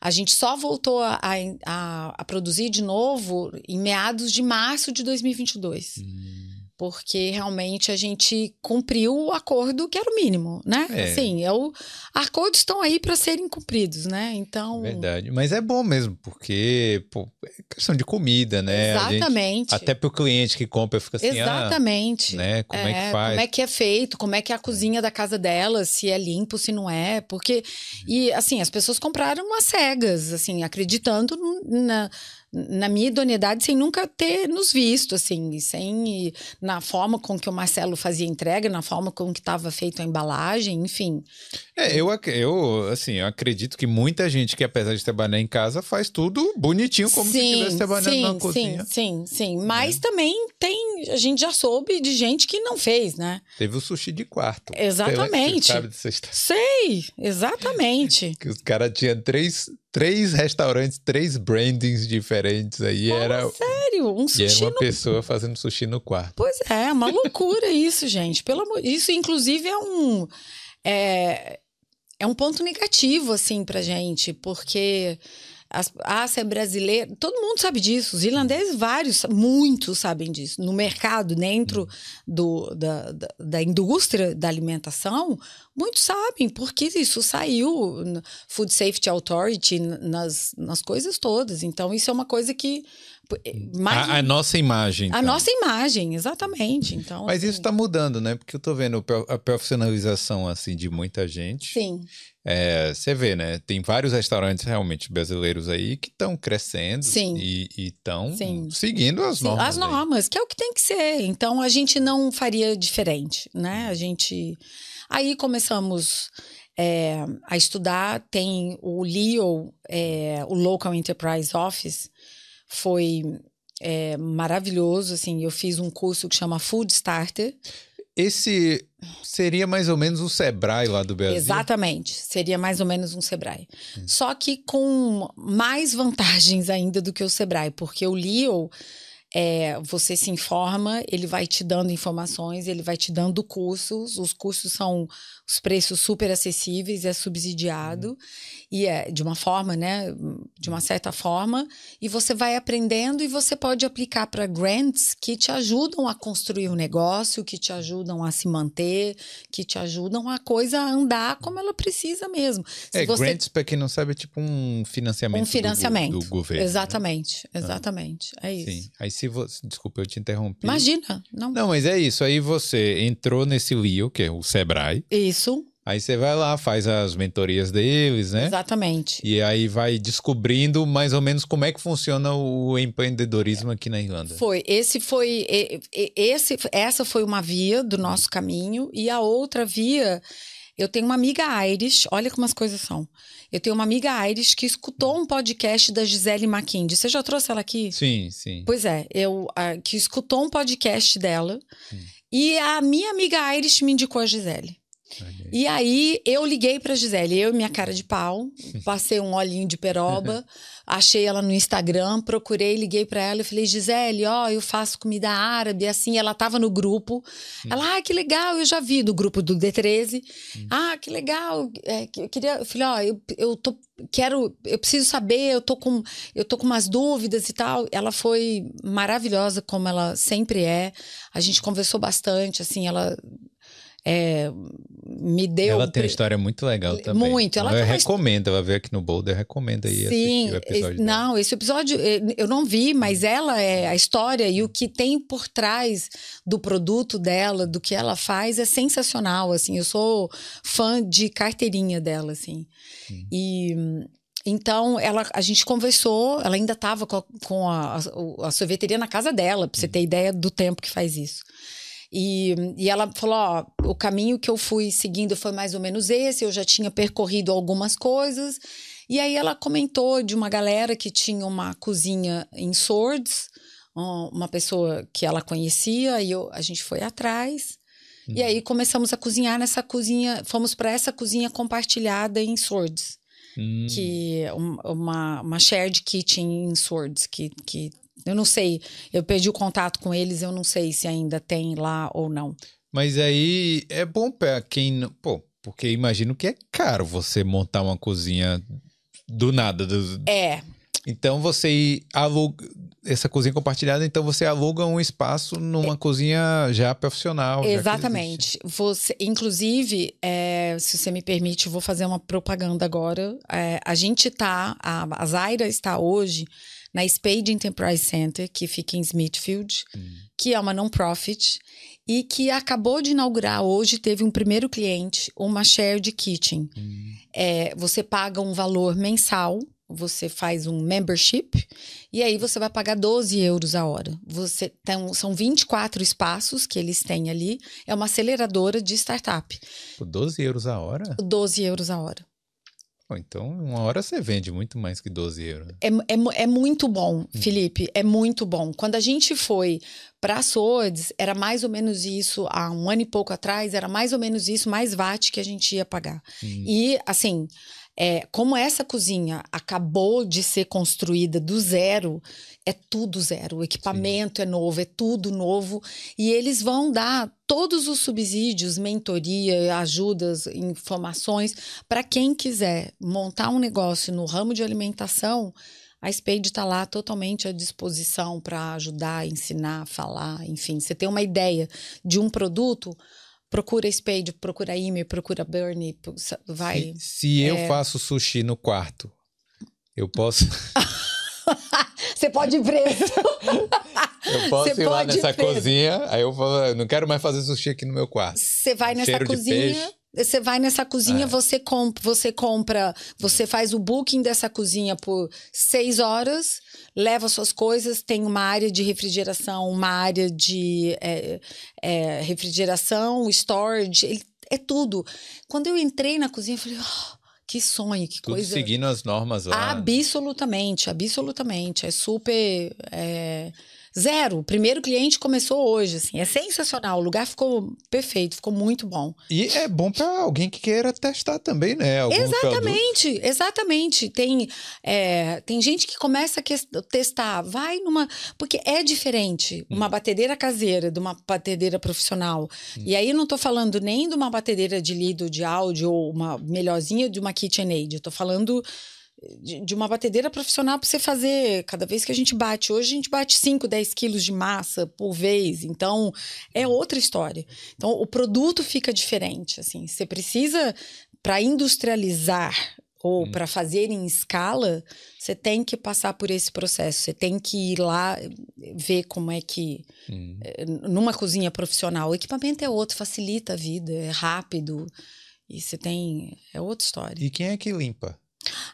A gente só voltou a, a, a, produzir de novo em meados de março de 2022. Hum. Porque realmente a gente cumpriu o acordo que era o mínimo, né? É. Assim, é o, acordos estão aí para serem cumpridos, né? Então. Verdade. Mas é bom mesmo, porque pô, é questão de comida, né? A gente- Exatamente. até pro cliente que compra fica assim, Exatamente. ah, né? Como é, que faz? Como é que é feito, como é que é a cozinha da casa dela, se é limpo, se não é, porque e assim, as pessoas compraram às cegas, assim, acreditando na, na minha idoneidade sem nunca ter nos visto, assim, sem na forma com que o Marcelo fazia entrega, na forma com que estava feita a embalagem, enfim. É, eu, eu, assim, eu acredito que muita gente que, apesar de trabalhar em casa, faz tudo bonitinho, como se estivesse trabalhando sim, na cozinha. Sim, sim, sim. Mas também tem, a gente já soube de gente que não fez, né? Teve o sushi de quarto. Exatamente. Sabe dessa história? Sei, exatamente. Que os caras tinham três, três restaurantes, três brandings diferentes aí. era, Sério, um e era sushi uma no... pessoa fazendo sushi no quarto. Pois é, uma loucura isso, gente. Pelo amor... Isso, inclusive, é um... É, é um ponto negativo, assim, pra gente, porque... As, ah, você é. Todo mundo sabe disso. Os irlandeses, vários, muitos sabem disso. No mercado, dentro do, da, da, da indústria da alimentação, muitos sabem, porque isso saiu Food Safety Authority nas, nas coisas todas. Então, isso é uma coisa que. Mais A, a nossa imagem. a então. nossa imagem, exatamente. Então, Mas assim, isso tá mudando, né? Porque eu tô vendo a profissionalização, assim, de muita gente. Sim, É, Você vê, né? Tem vários restaurantes realmente brasileiros aí que estão crescendo Sim. e estão seguindo as sim, normas. as aí. normas, que é o que tem que ser. Então, a gente não faria diferente, né? A gente. Aí começamos é, a estudar, tem o LEO, é, o Local Enterprise Office, foi é, maravilhoso, assim, eu fiz um curso que chama Food Starter, Esse seria mais ou menos o Sebrae lá do Brasil. Exatamente. Seria mais ou menos um Sebrae. Só que com mais vantagens ainda do que o Sebrae, porque o Leo. É, você se informa, ele vai te dando informações, ele vai te dando cursos. Os cursos são os preços super acessíveis, é subsidiado e é de uma forma, né, de uma certa forma, e você vai aprendendo e você pode aplicar para grants que te ajudam a construir um negócio, que te ajudam a se manter, que te ajudam a coisa a andar como ela precisa mesmo. Se É, você grants, pra quem não sabe, é tipo um financiamento, um do- financiamento do, governo. né? Exatamente, exatamente. É isso. Sim. Aí se você. Desculpa, eu te interrompi. Imagina, não. Não, mas é isso. Aí você entrou nesse LIO, que é o Sebrae. Isso, Aí você vai lá, faz as mentorias deles, né? exatamente. E aí vai descobrindo mais ou menos como é que funciona o empreendedorismo aqui na Irlanda. Foi, esse foi, esse, essa foi uma via do nosso caminho e a outra via, eu tenho uma amiga Irish, olha como as coisas são. Eu tenho uma amiga Irish que escutou um podcast da Gisele McKinsey. Você já trouxe ela aqui? Sim, sim. Pois é, eu que escutou um podcast dela e a minha amiga Irish me indicou a Gisele. E aí eu liguei pra Gisele, eu e minha cara de pau, passei um olhinho de peroba, achei ela no Instagram, procurei, liguei pra ela e falei: "Gisele, ó, eu faço comida árabe", assim, ela tava no grupo. Ela: "Ah, que legal, eu já vi do grupo do D13". "Ah, que legal, é, eu queria, eu falei: "Ó, eu, eu tô quero, eu preciso saber, eu tô com eu tô com umas dúvidas e tal". Ela foi maravilhosa como ela sempre é. A gente conversou bastante, assim, ela é, me deu Ela tem uma história muito legal também. Muito, ela eu recomendo, ela veio aqui no Boulder, recomenda aí Sim, o episódio esse- dela. não, esse episódio eh, eu não vi, mas ela é a história e o que tem por trás do produto dela, do que ela faz é sensacional, assim. Eu sou fã de carteirinha dela, assim. E hum, então ela, a gente conversou, ela ainda estava com, a, com a- a sorveteria na casa dela, para você ter ideia do tempo que faz isso. E, e ela falou: ó, o caminho que eu fui seguindo foi mais ou menos esse, eu já tinha percorrido algumas coisas. E aí ela comentou de uma galera que tinha uma cozinha em Swords, uma pessoa que ela conhecia, e eu, a gente foi atrás. E aí começamos a cozinhar nessa cozinha, fomos para essa cozinha compartilhada em Swords Hum, que um- uma, uma shared kitchen em Swords, que, que eu não sei, eu perdi o contato com eles, eu não sei se ainda tem lá ou não. Mas aí é bom pra quem. Pô, porque imagino que é caro você montar uma cozinha do nada. do- É, Então você aluga essa cozinha compartilhada, então você aluga um espaço numa é, cozinha já profissional. Exatamente. Já você, inclusive, é, se você me permite, eu vou fazer uma propaganda agora. É, a gente está, a, a Zaira está hoje na Spade Enterprise Center, que fica em Smithfield, hum. que é uma non-profit e que acabou de inaugurar hoje, teve um primeiro cliente, uma shared kitchen. Hum. É, você paga um valor mensal você faz um membership e aí você vai pagar 12 euros a hora. Você tem, são 24 espaços que eles têm ali. É uma aceleradora de startup. 12 euros a hora? 12 euros a hora. Então, uma hora você vende muito mais que 12 euros. É, é, é muito bom, hum. Felipe. É muito bom. Quando a gente foi para a Swords, era mais ou menos isso, há um ano e pouco atrás, era mais ou menos isso, mais VAT que a gente ia pagar. Hum. E, assim, é, como essa cozinha acabou de ser construída do zero, é tudo zero. O equipamento Sim. é novo, é tudo novo. E eles vão dar todos os subsídios, mentoria, ajudas, informações para quem quiser montar um negócio no ramo de alimentação. A Spade está lá totalmente à disposição para ajudar, ensinar, falar, enfim. Você tem uma ideia de um produto, procura Spade, procura Ime, procura Bernie, vai. Se, se é... eu faço sushi no quarto, eu posso. Você pode ir preso. eu posso Você ir lá nessa ir cozinha, aí eu falo, não quero mais fazer sushi aqui no meu quarto. Você vai nessa Cheiro cozinha você vai nessa cozinha, é. você, comp você compra, você faz o booking dessa cozinha por seis horas, leva suas coisas, tem uma área de refrigeração, uma área de é, é, refrigeração, storage, é tudo. Quando eu entrei na cozinha, eu falei, oh, que sonho, que tudo coisa. seguindo as normas lá. Absolutamente, absolutamente. É super. É Zero. O primeiro cliente começou hoje, assim. É sensacional. O lugar ficou perfeito, ficou muito bom. E é bom para alguém que queira testar também, né? Algum exatamente, produto. exatamente. Tem, é, tem gente que começa a testar, vai numa. Porque é diferente hum. uma batedeira caseira de uma batedeira profissional. Hum. E aí não tô falando nem de uma batedeira de lido de áudio ou uma melhorzinha de uma KitchenAid. Eu tô falando de, de uma batedeira profissional para você fazer. Cada vez que a gente bate, hoje a gente bate 5, 10 quilos de massa por vez. Então, é outra história. Então, o produto fica diferente. Assim, você precisa, para industrializar ou hum. para fazer em escala, você tem que passar por esse processo. Você tem que ir lá ver como é que. Hum. Numa cozinha profissional, o equipamento é outro, facilita a vida, é rápido. E você tem. É outra história. E quem é que limpa?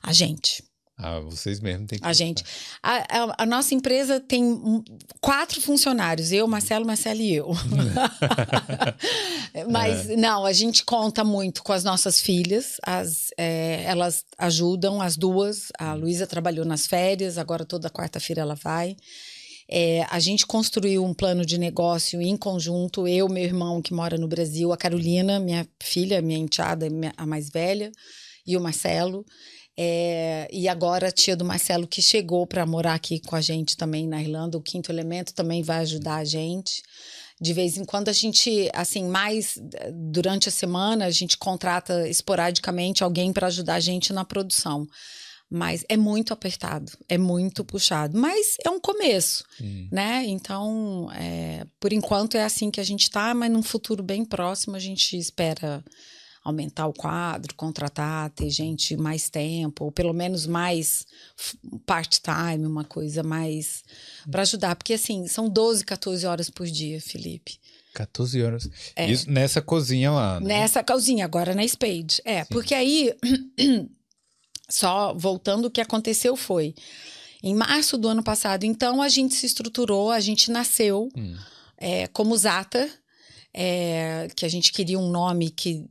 A gente. Ah, vocês mesmos têm que. A gente. A, a, a, nossa empresa tem quatro funcionários: eu, Marcelo, Marcelo e eu. Mas é. não, a gente conta muito com as nossas filhas. As, é, elas ajudam, as duas. A hum. Luísa trabalhou nas férias, agora toda quarta-feira ela vai. É, a gente construiu um plano de negócio em conjunto, eu, meu irmão que mora no Brasil, a Carolina, minha filha, minha enteada, a mais velha, e o Marcelo. É, e agora a tia do Marcelo, que chegou para morar aqui com a gente também na Irlanda, o quinto elemento também vai ajudar a gente. De vez em quando a gente, assim, mais durante a semana, a gente contrata esporadicamente alguém para ajudar a gente na produção. Mas é muito apertado, é muito puxado. Mas é um começo, né? Então, é, por enquanto é assim que a gente está, mas num futuro bem próximo a gente espera aumentar o quadro, contratar, ter gente mais tempo, ou pelo menos mais part-time, uma coisa mais para ajudar. Porque assim, são 12, 14 horas por dia, Felipe. 14 horas. É. Isso nessa cozinha lá. Né? Nessa cozinha, agora na Spade. É, Sim. porque aí, só voltando, o que aconteceu foi. Em março do ano passado, então, a gente se estruturou, a gente nasceu hum. é, como Zata, é, que a gente queria um nome que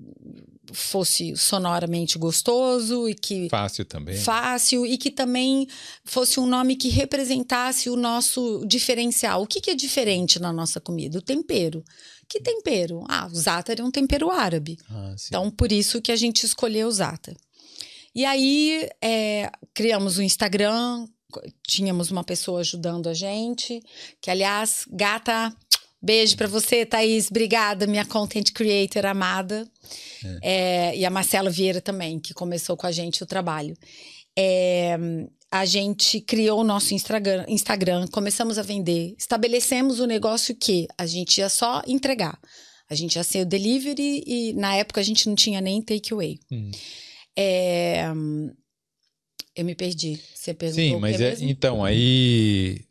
fosse sonoramente gostoso e que fácil também. Fácil e que também fosse um nome que representasse o nosso diferencial. O que, que é diferente na nossa comida? O tempero. Que tempero? Ah o za'atar é um tempero árabe. Ah, então por isso que a gente escolheu o za'atar e aí é, criamos o um Instagram tínhamos uma pessoa ajudando a gente que aliás gata Beijo para você, Thaís. Obrigada, minha content creator amada. É. É, e a Marcela Vieira também, que começou com a gente o trabalho. É, a gente criou o nosso Instagram, Instagram, começamos a vender, estabelecemos o negócio que a gente ia só entregar. A gente ia ser o delivery e na época a gente não tinha nem takeaway. Hum. É, eu me perdi. Você perguntou Sim, mas é, então, aí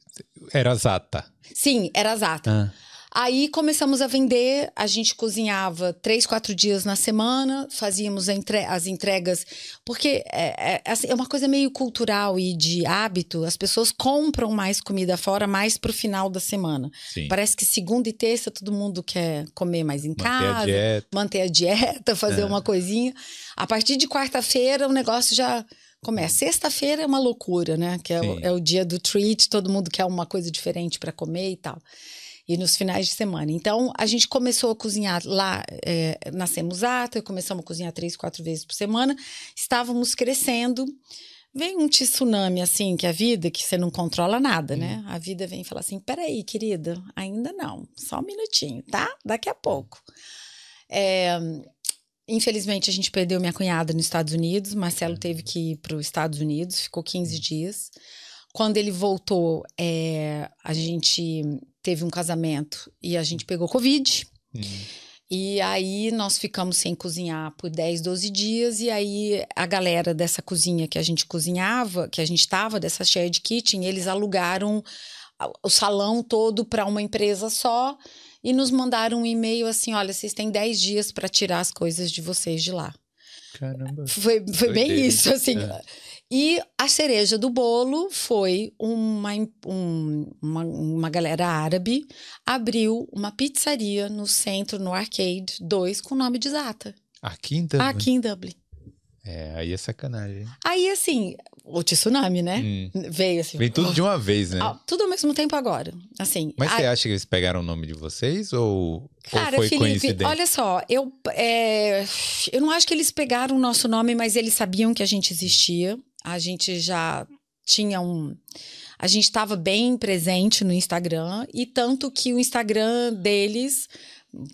era Zata. Sim, era exata. Ah. Aí começamos a vender, a gente cozinhava três, quatro dias na semana, fazíamos entre- as entregas, porque é, é, assim, é uma coisa meio cultural e de hábito, as pessoas compram mais comida fora mais pro final da semana. Sim. Parece que segunda e terça todo mundo quer comer mais em Manter casa, a dieta. manter a dieta, fazer É. uma coisinha. A partir de quarta-feira o negócio já começa. Sexta-feira é uma loucura, né? Que é, o- é o dia do treat, todo mundo quer uma coisa diferente para comer e tal. E nos finais de semana. Então, a gente começou a cozinhar lá é, na Semusata, começamos a cozinhar três, quatro vezes por semana. Estávamos crescendo. Vem um tsunami, assim, que a vida, que você não controla nada, né? A vida vem e fala assim: peraí, querida, ainda não, só um minutinho, tá? Daqui a pouco. É, infelizmente, a gente perdeu minha cunhada nos Estados Unidos. Marcelo teve que ir para os Estados Unidos, ficou 15 dias. Quando ele voltou, é, a gente teve um casamento e a gente pegou Covid. Hum. E aí nós ficamos sem cozinhar por 10, 12 dias. E aí a galera dessa cozinha que a gente cozinhava, que a gente estava, dessa shared kitchen, eles alugaram o salão todo para uma empresa só e nos mandaram um e-mail assim: olha, vocês têm 10 dias para tirar as coisas de vocês de lá. Caramba. Foi, foi bem isso, assim. É. E a cereja do bolo foi uma, um- uma, uma galera árabe abriu uma pizzaria no centro, no Arcade 2, com o nome de Zata, Aqui em Dublin. aqui em Dublin. É, aí é sacanagem. Aí, assim, o tsunami, né? Hum. Veio assim. Vem tudo de uma vez, né? Tudo ao mesmo tempo agora. Assim, Mas a- você acha que eles pegaram o nome de vocês ou, Cara, ou foi Felipe, coincidência? olha só, eu, é, eu não acho que eles pegaram o nosso nome, mas eles sabiam que a gente existia. A gente já tinha um. A gente estava bem presente no Instagram, e tanto que o Instagram deles.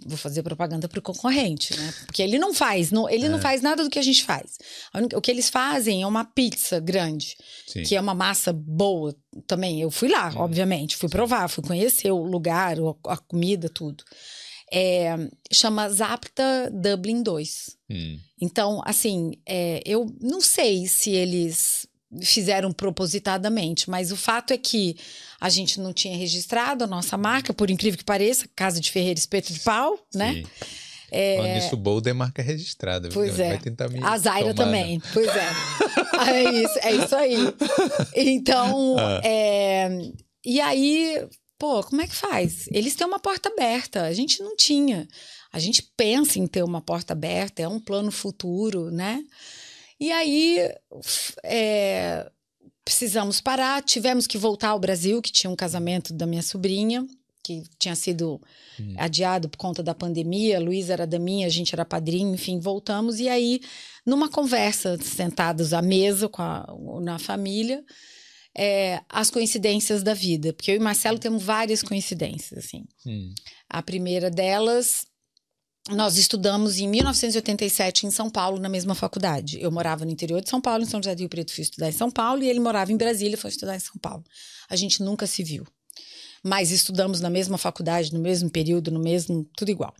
Vou fazer propaganda para o concorrente, né? Porque ele não faz, não, ele não É. faz nada do que a gente faz. O que eles fazem é uma pizza grande Sim. que é uma massa boa também. Eu fui lá, obviamente, fui provar, fui conhecer o lugar, a comida, tudo. É, chama Zapta Dublin 2. Hum. Então, assim, é, eu não sei se eles fizeram propositadamente, mas o fato é que a gente não tinha registrado a nossa marca, por incrível que pareça, Casa de Ferreira Espeto de Pau, né? Sim. Falando nisso, o Bold é marca registrada. viu? Pois Vai é. tentar me A Zaira tomar, né? também, pois é. é isso, é isso aí. Então, Ah. é, e aí, pô, como é que faz? Eles têm uma porta aberta, a gente não tinha. A gente pensa em ter uma porta aberta, é um plano futuro, né? E aí, é, precisamos parar, tivemos que voltar ao Brasil, que tinha um casamento da minha sobrinha, que tinha sido Hum. adiado por conta da pandemia. Luísa era da minha, a gente era padrinho, enfim, voltamos. E aí, numa conversa, sentados à mesa com a, na família, é, as coincidências da vida. Porque eu e Marcelo temos várias coincidências, assim. Hum. A primeira delas, nós estudamos em 1987 em São Paulo, na mesma faculdade. Eu morava no interior de São Paulo, em São José do Rio Preto, fui estudar em São Paulo, e ele morava em Brasília, foi estudar em São Paulo. A gente nunca se viu. Mas estudamos na mesma faculdade, no mesmo período, no mesmo. tudo igual.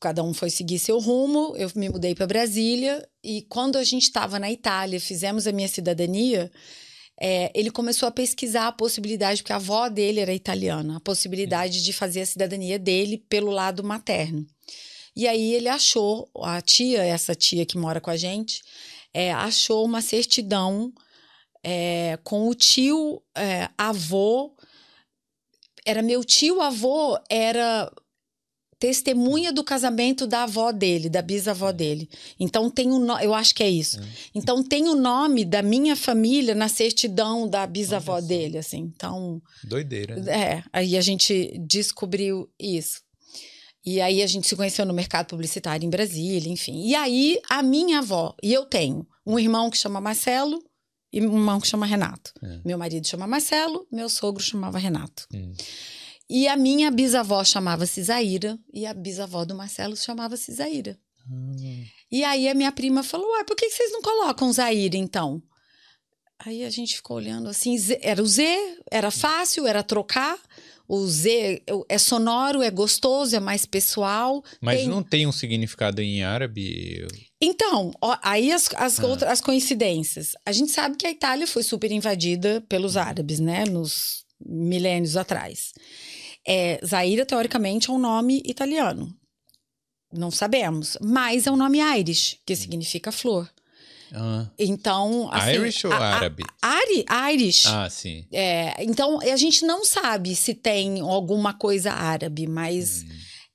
Cada um foi seguir seu rumo, eu me mudei para Brasília, e quando a gente estava na Itália, fizemos a minha cidadania. É, ele começou a pesquisar a possibilidade, porque a avó dele era italiana, a possibilidade de fazer a cidadania dele pelo lado materno. E aí ele achou, a tia, essa tia que mora com a gente, é, achou uma certidão é, com o tio é, avô. Era meu tio avô, era testemunha do casamento da avó dele, da bisavó dele. Então tem o no... eu acho que é isso. Então tem o nome da minha família na certidão da bisavó dele, assim. Então Doideira. né? é, aí a gente descobriu isso. E aí a gente se conheceu no mercado publicitário em Brasília, enfim. E aí a minha avó, e eu tenho um irmão que chama Marcelo e um irmão que chama Renato. É. Meu marido chama Marcelo, meu sogro chamava Renato. Hum. E a minha bisavó chamava-se Zaira e a bisavó do Marcelo chamava-se Zaira. Hum. E aí a minha prima falou: Ué, por que vocês não colocam Zaira então? Aí a gente ficou olhando assim, era o Z, era fácil, era trocar. O Z é sonoro, é gostoso, é mais pessoal. Mas Tem- não tem um significado em árabe? Então, ó, aí as, as, Ah. outras, as coincidências. A gente sabe que a Itália foi super invadida pelos árabes, né? Nos milênios atrás. É, Zaira, teoricamente, é um nome italiano. Não sabemos. Mas é um nome Irish, que significa flor. Ah, Então, assim... Irish ou a- a- árabe? Ari, Irish. Ah, sim. É, então, a gente não sabe se tem alguma coisa árabe, mas Hum.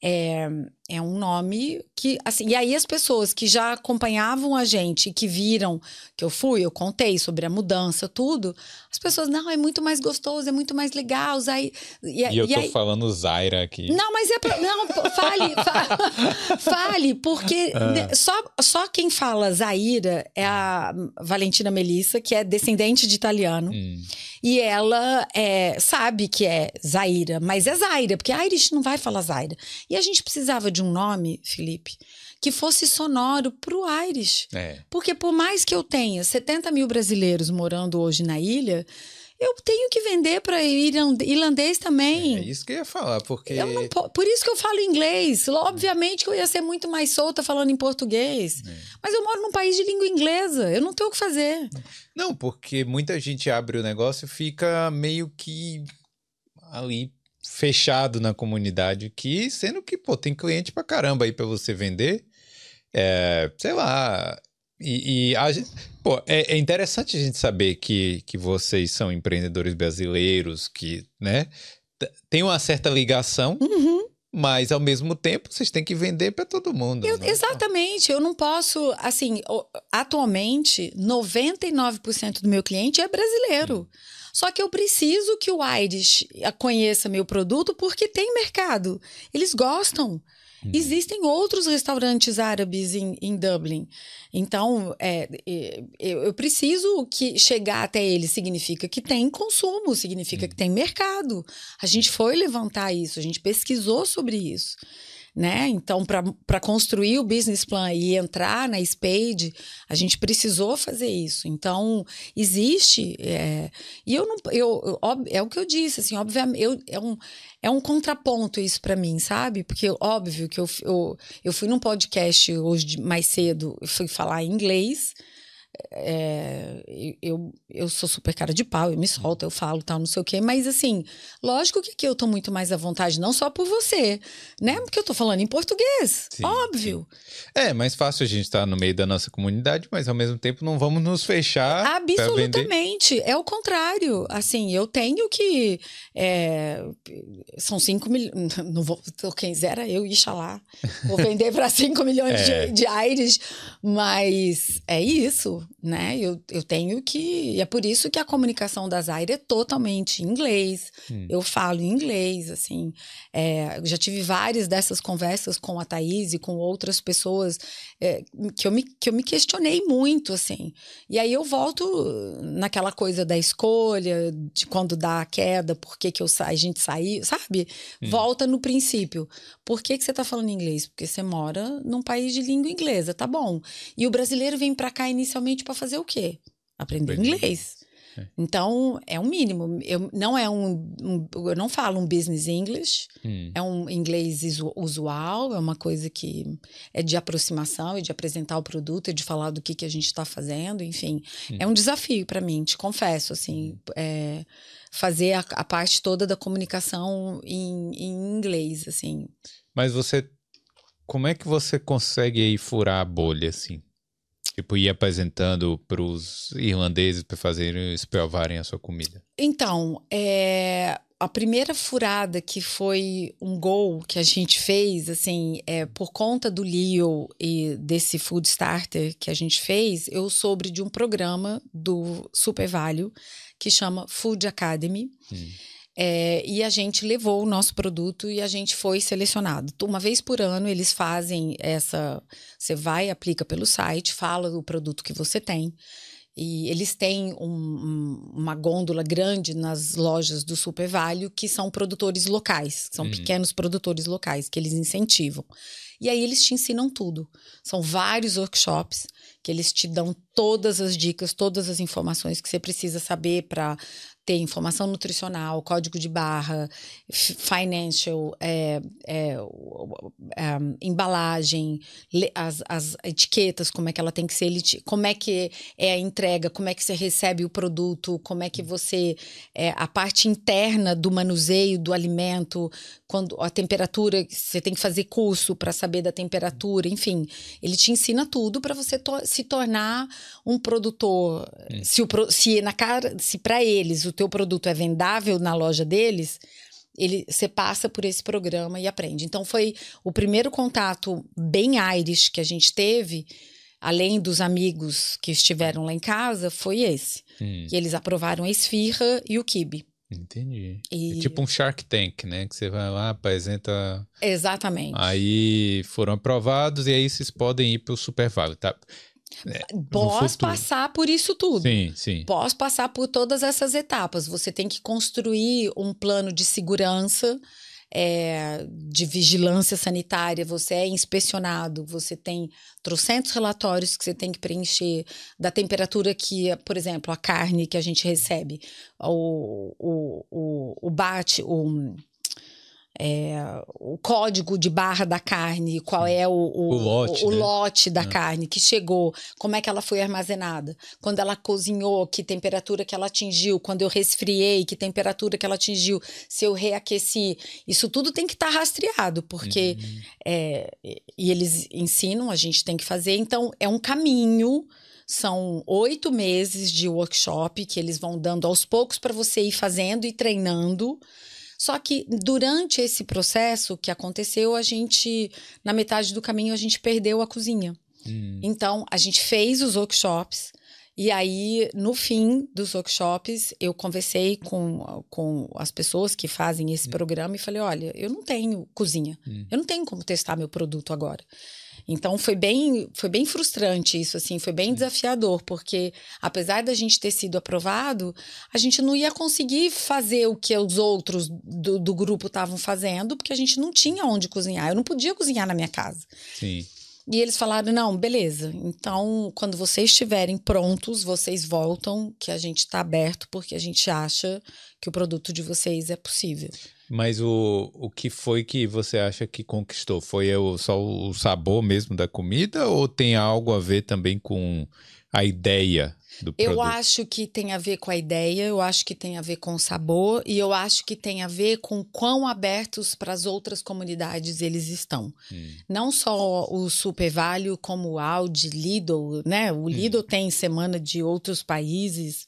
É, é um nome que, assim, e aí as pessoas que já acompanhavam a gente, que viram que eu fui, eu contei sobre a mudança, tudo, as pessoas, não, é muito mais gostoso, é muito mais legal, aí, e, E eu e tô aí, falando Zaira aqui. não, mas é pra, não, fale, fa- fale, porque Ah. só, só quem fala Zaira é a Valentina Melissa, que é descendente de italiano. Hum. E ela é, sabe que é Zaira, mas é Zaira, porque a Irish não vai falar Zaira. E a gente precisava de um nome, Felipe, que fosse sonoro pro Irish. É. Porque por mais que eu tenha 70 mil brasileiros morando hoje na ilha, eu tenho que vender para irlandês também. É isso que eu ia falar, porque. Eu não po- por isso que eu falo inglês. Obviamente que eu ia ser muito mais solta falando em português. É. Mas eu moro num país de língua inglesa. Eu não tenho o que fazer. Não, porque muita gente abre o negócio e fica meio que ali fechado na comunidade que, sendo que, pô, tem cliente pra caramba aí pra você vender. É, sei lá. E, e a pô, é, é interessante a gente saber que, que vocês são empreendedores brasileiros, que, né, tem uma certa ligação, Uhum. mas ao mesmo tempo vocês têm que vender pra todo mundo. Eu- né? exatamente. Eu não posso. Assim, atualmente, 99% do meu cliente é brasileiro. Só que eu preciso que o Irish conheça meu produto porque tem mercado. Eles gostam. Hum. Existem outros restaurantes árabes em, em Dublin. Então, é, é, eu, eu preciso que chegar até eles significa que tem consumo, significa que tem mercado. A gente foi levantar isso, a gente pesquisou sobre isso. Né? Então, para construir o business plan e entrar na Spade, a gente precisou fazer isso. Então, existe. é, e eu não. Eu, eu- é o que eu disse, assim, obviamente, eu, é, um, é um contraponto isso para mim, sabe? Porque, óbvio, que eu, eu, eu fui num podcast hoje mais cedo, eu fui falar em inglês. É, eu, eu sou super cara de pau, eu me solto, eu falo tal, não sei o quê, mas assim, lógico que aqui eu tô muito mais à vontade, não só por você, né? Porque eu tô falando em português, Sim, óbvio. É, mais fácil a gente estar no meio da nossa comunidade, mas ao mesmo tempo não vamos nos fechar. Absolutamente. É o contrário. Assim, eu tenho que. é, são 5 milhões. Não vou. Quem zera eu, Ixalá. Vou vender para 5 milhões É. de, de aires. Mas é isso, né? Eu, eu tenho que. E é por isso que a comunicação da Zaire é totalmente em inglês. Hum. Eu falo em inglês, assim. É, já tive várias dessas conversas com a Thaís e com outras pessoas é, que, eu me, que eu me questionei muito, assim. E aí eu volto naquela coisa da escolha, de quando dá a queda, por que, que eu a gente saiu, sabe? Hum. Volta no princípio. Por que, que você tá falando inglês? Porque você mora num país de língua inglesa, tá bom. E o brasileiro vem para cá inicialmente para fazer o quê? Aprender Aprender inglês. É. Então, é um mínimo. Eu, não é um, um- Eu não falo um business English, Hum. é um inglês usual, é uma coisa que é de aproximação, é de apresentar o produto, é de falar do que, que a gente está fazendo, enfim. Hum. É um desafio para mim, te confesso, assim, é, fazer a, a parte toda da comunicação em, em inglês, assim. Mas você. Como é que você consegue aí furar a bolha, assim? Tipo, ir apresentando pros irlandeses para fazerem, provarem a sua comida. Então, é, a primeira furada que foi um gol que a gente fez, assim, é, por conta do Leo e desse Food Starter que a gente fez, eu soube de um programa do Super Value que chama Food Academy. Hum. É, e a gente levou o nosso produto e a gente foi selecionado. Uma vez por ano eles fazem essa. Você vai, aplica pelo site, fala do produto que você tem. E eles têm um, um, uma gôndola grande nas lojas do Super Value que são produtores locais, são uhum. pequenos produtores locais que eles incentivam. E aí eles te ensinam tudo. São vários workshops que eles te dão todas as dicas, todas as informações que você precisa saber para ter informação nutricional, código de barra, financial, é, é, é, embalagem, as, as, etiquetas, como é que ela tem que ser, como é que é a entrega, como é que você recebe o produto, como é que você. É, a parte interna do manuseio do alimento, quando a temperatura, você tem que fazer curso para saber da temperatura, enfim. Ele te ensina tudo para você to se tornar um produtor. Hum. Se, o, se na cara, se para eles o teu produto é vendável na loja deles, ele você passa por esse programa e aprende. Então foi o primeiro contato bem Irish que a gente teve, além dos amigos que estiveram lá em casa, foi esse. Hum. E eles aprovaram a esfirra e o kibe. Entendi. E... É tipo um Shark Tank, né? Que você vai lá, apresenta. Exatamente. Aí foram aprovados e aí vocês podem ir para o Super Vale, tá? É, Posso passar por isso tudo. Sim, sim. Posso passar por todas essas etapas. Você tem que construir um plano de segurança, é, de vigilância sanitária. Você é inspecionado, você tem trocentos relatórios que você tem que preencher da temperatura que, por exemplo, a carne que a gente recebe, o, o, o, o bate, o é, o código de barra da carne, qual é o, o, o lote, o, né? lote da é. carne que chegou, como é que ela foi armazenada, quando ela cozinhou, que temperatura que ela atingiu, quando eu resfriei, que temperatura que ela atingiu, se eu reaqueci. Isso tudo tem que estar tá rastreado, porque. Uhum. É, e eles ensinam, a gente tem que fazer. Então, é um caminho. São oito meses de workshop que eles vão dando aos poucos para você ir fazendo e treinando só que durante esse processo que aconteceu, a gente, na metade do caminho, a gente perdeu a cozinha. Hum. Então, a gente fez os workshops. E aí, no fim dos workshops, eu conversei com, com as pessoas que fazem esse hum. programa e falei: olha, eu não tenho cozinha, hum. eu não tenho como testar meu produto agora. Então foi bem, foi bem frustrante isso, assim, foi bem desafiador, porque apesar da gente ter sido aprovado, a gente não ia conseguir fazer o que os outros do, do grupo estavam fazendo, porque a gente não tinha onde cozinhar. Eu não podia cozinhar na minha casa. Sim. E eles falaram: não, beleza. Então, quando vocês estiverem prontos, vocês voltam, que a gente está aberto, porque a gente acha que o produto de vocês é possível. Mas o, o que foi que você acha que conquistou? Foi o, só o sabor mesmo da comida ou tem algo a ver também com a ideia do produto? Eu acho que tem a ver com a ideia, eu acho que tem a ver com o sabor e eu acho que tem a ver com quão abertos para as outras comunidades eles estão. Hum. Não só o Super Value, como o Audi, Lidl, né? O hum. Lidl hum. tem semana de outros países.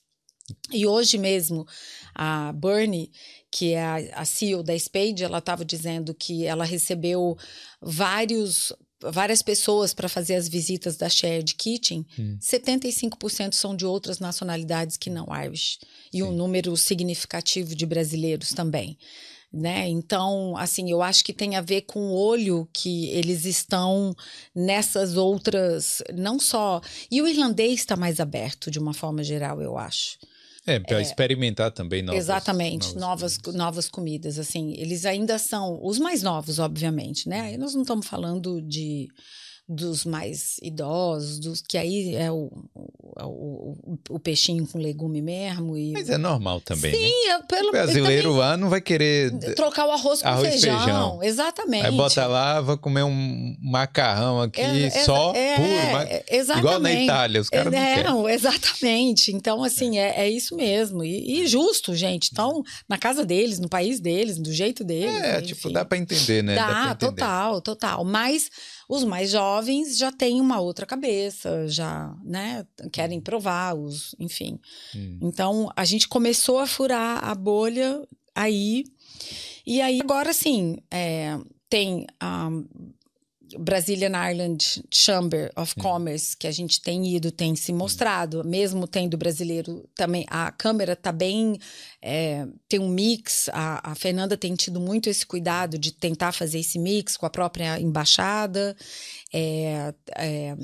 E hoje mesmo, a Bernie, que é a, a CEO da Spade, ela estava dizendo que ela recebeu vários várias pessoas para fazer as visitas da Shared Kitchen, hum. 75% são de outras nacionalidades que não Irish. E Sim. um número significativo de brasileiros também. Né? Então, assim, eu acho que tem a ver com o olho que eles estão nessas outras, não só. E o irlandês está mais aberto, de uma forma geral, eu acho. É, para é, experimentar também novas Exatamente, novas, novas comidas. novas comidas. Assim, eles ainda são os mais novos, obviamente, né? Aí nós não estamos falando de dos mais idosos, dos que aí é o, o, o, o, peixinho com legume mesmo. E... Mas é normal também. Sim, né? É pelo o brasileiro lá não vai querer trocar o arroz com arroz feijão. feijão. Exatamente. Aí bota lá, vai comer um macarrão aqui é, só é, puro. Mas... Exatamente. Igual na Itália, os caras é, não, não Exatamente. Então, assim, é, é isso mesmo. E, e, justo, gente. Então, na casa deles, no país deles, do jeito deles. É, enfim. tipo, dá para entender, né? Dá, dá entender. total, total. Mas os mais jovens já têm uma outra cabeça, já, né, querem provar os, enfim. Hum. Então, a gente começou a furar a bolha aí. E aí, agora sim, é, tem a Brazilian Ireland Chamber of Commerce, que a gente tem ido, tem se mostrado, mesmo tendo brasileiro também, a Câmara está bem, é, tem um mix, a, a, Fernanda tem tido muito esse cuidado de tentar fazer esse mix com a própria embaixada, é, é,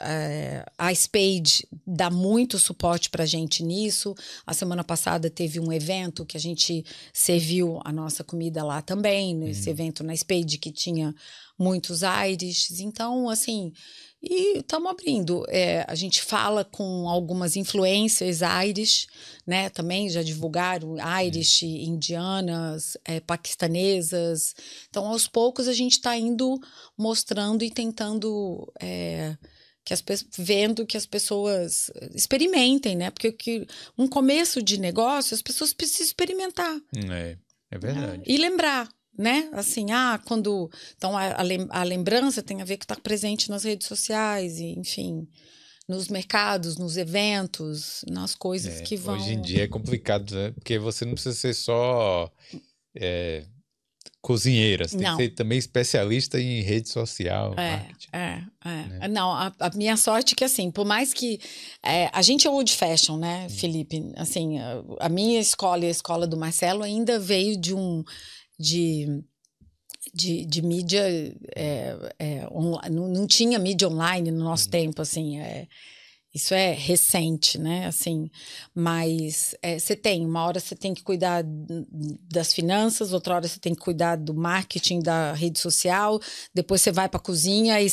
é, a Spade dá muito suporte para a gente nisso. A semana passada teve um evento que a gente serviu a nossa comida lá também, nesse uhum. evento na Spade, que tinha muitos aires. Então, assim, e estamos abrindo. É, a gente fala com algumas influências aires, né? Também já divulgaram Irish, indianas, é, paquistanesas. Então, aos poucos, a gente está indo mostrando e tentando. É, que as vendo que as pessoas experimentem, né? Porque que, um começo de negócio, as pessoas precisam experimentar. É, é verdade. Né? E lembrar né? Assim, ah, quando. Então, a, a lembrança tem a ver com estar presente nas redes sociais, e, enfim, nos mercados, nos eventos, nas coisas é, que vão. Hoje em dia é complicado, né? Porque você não precisa ser só. É, cozinheira, você tem que ser também especialista em rede social. É, é, é. Né? Não, a, a, minha sorte é que, assim, por mais que. É, a gente é old fashion, né, hum. Felipe? Assim, a, a minha escola e a escola do Marcelo ainda veio de um de, de, de mídia é, é, não, não, tinha mídia online no nosso uhum. tempo assim é, isso é recente, né? Assim, mas é, você é, tem uma hora você tem que cuidar das finanças, outra hora você tem que cuidar do marketing da rede social, depois você vai para a cozinha e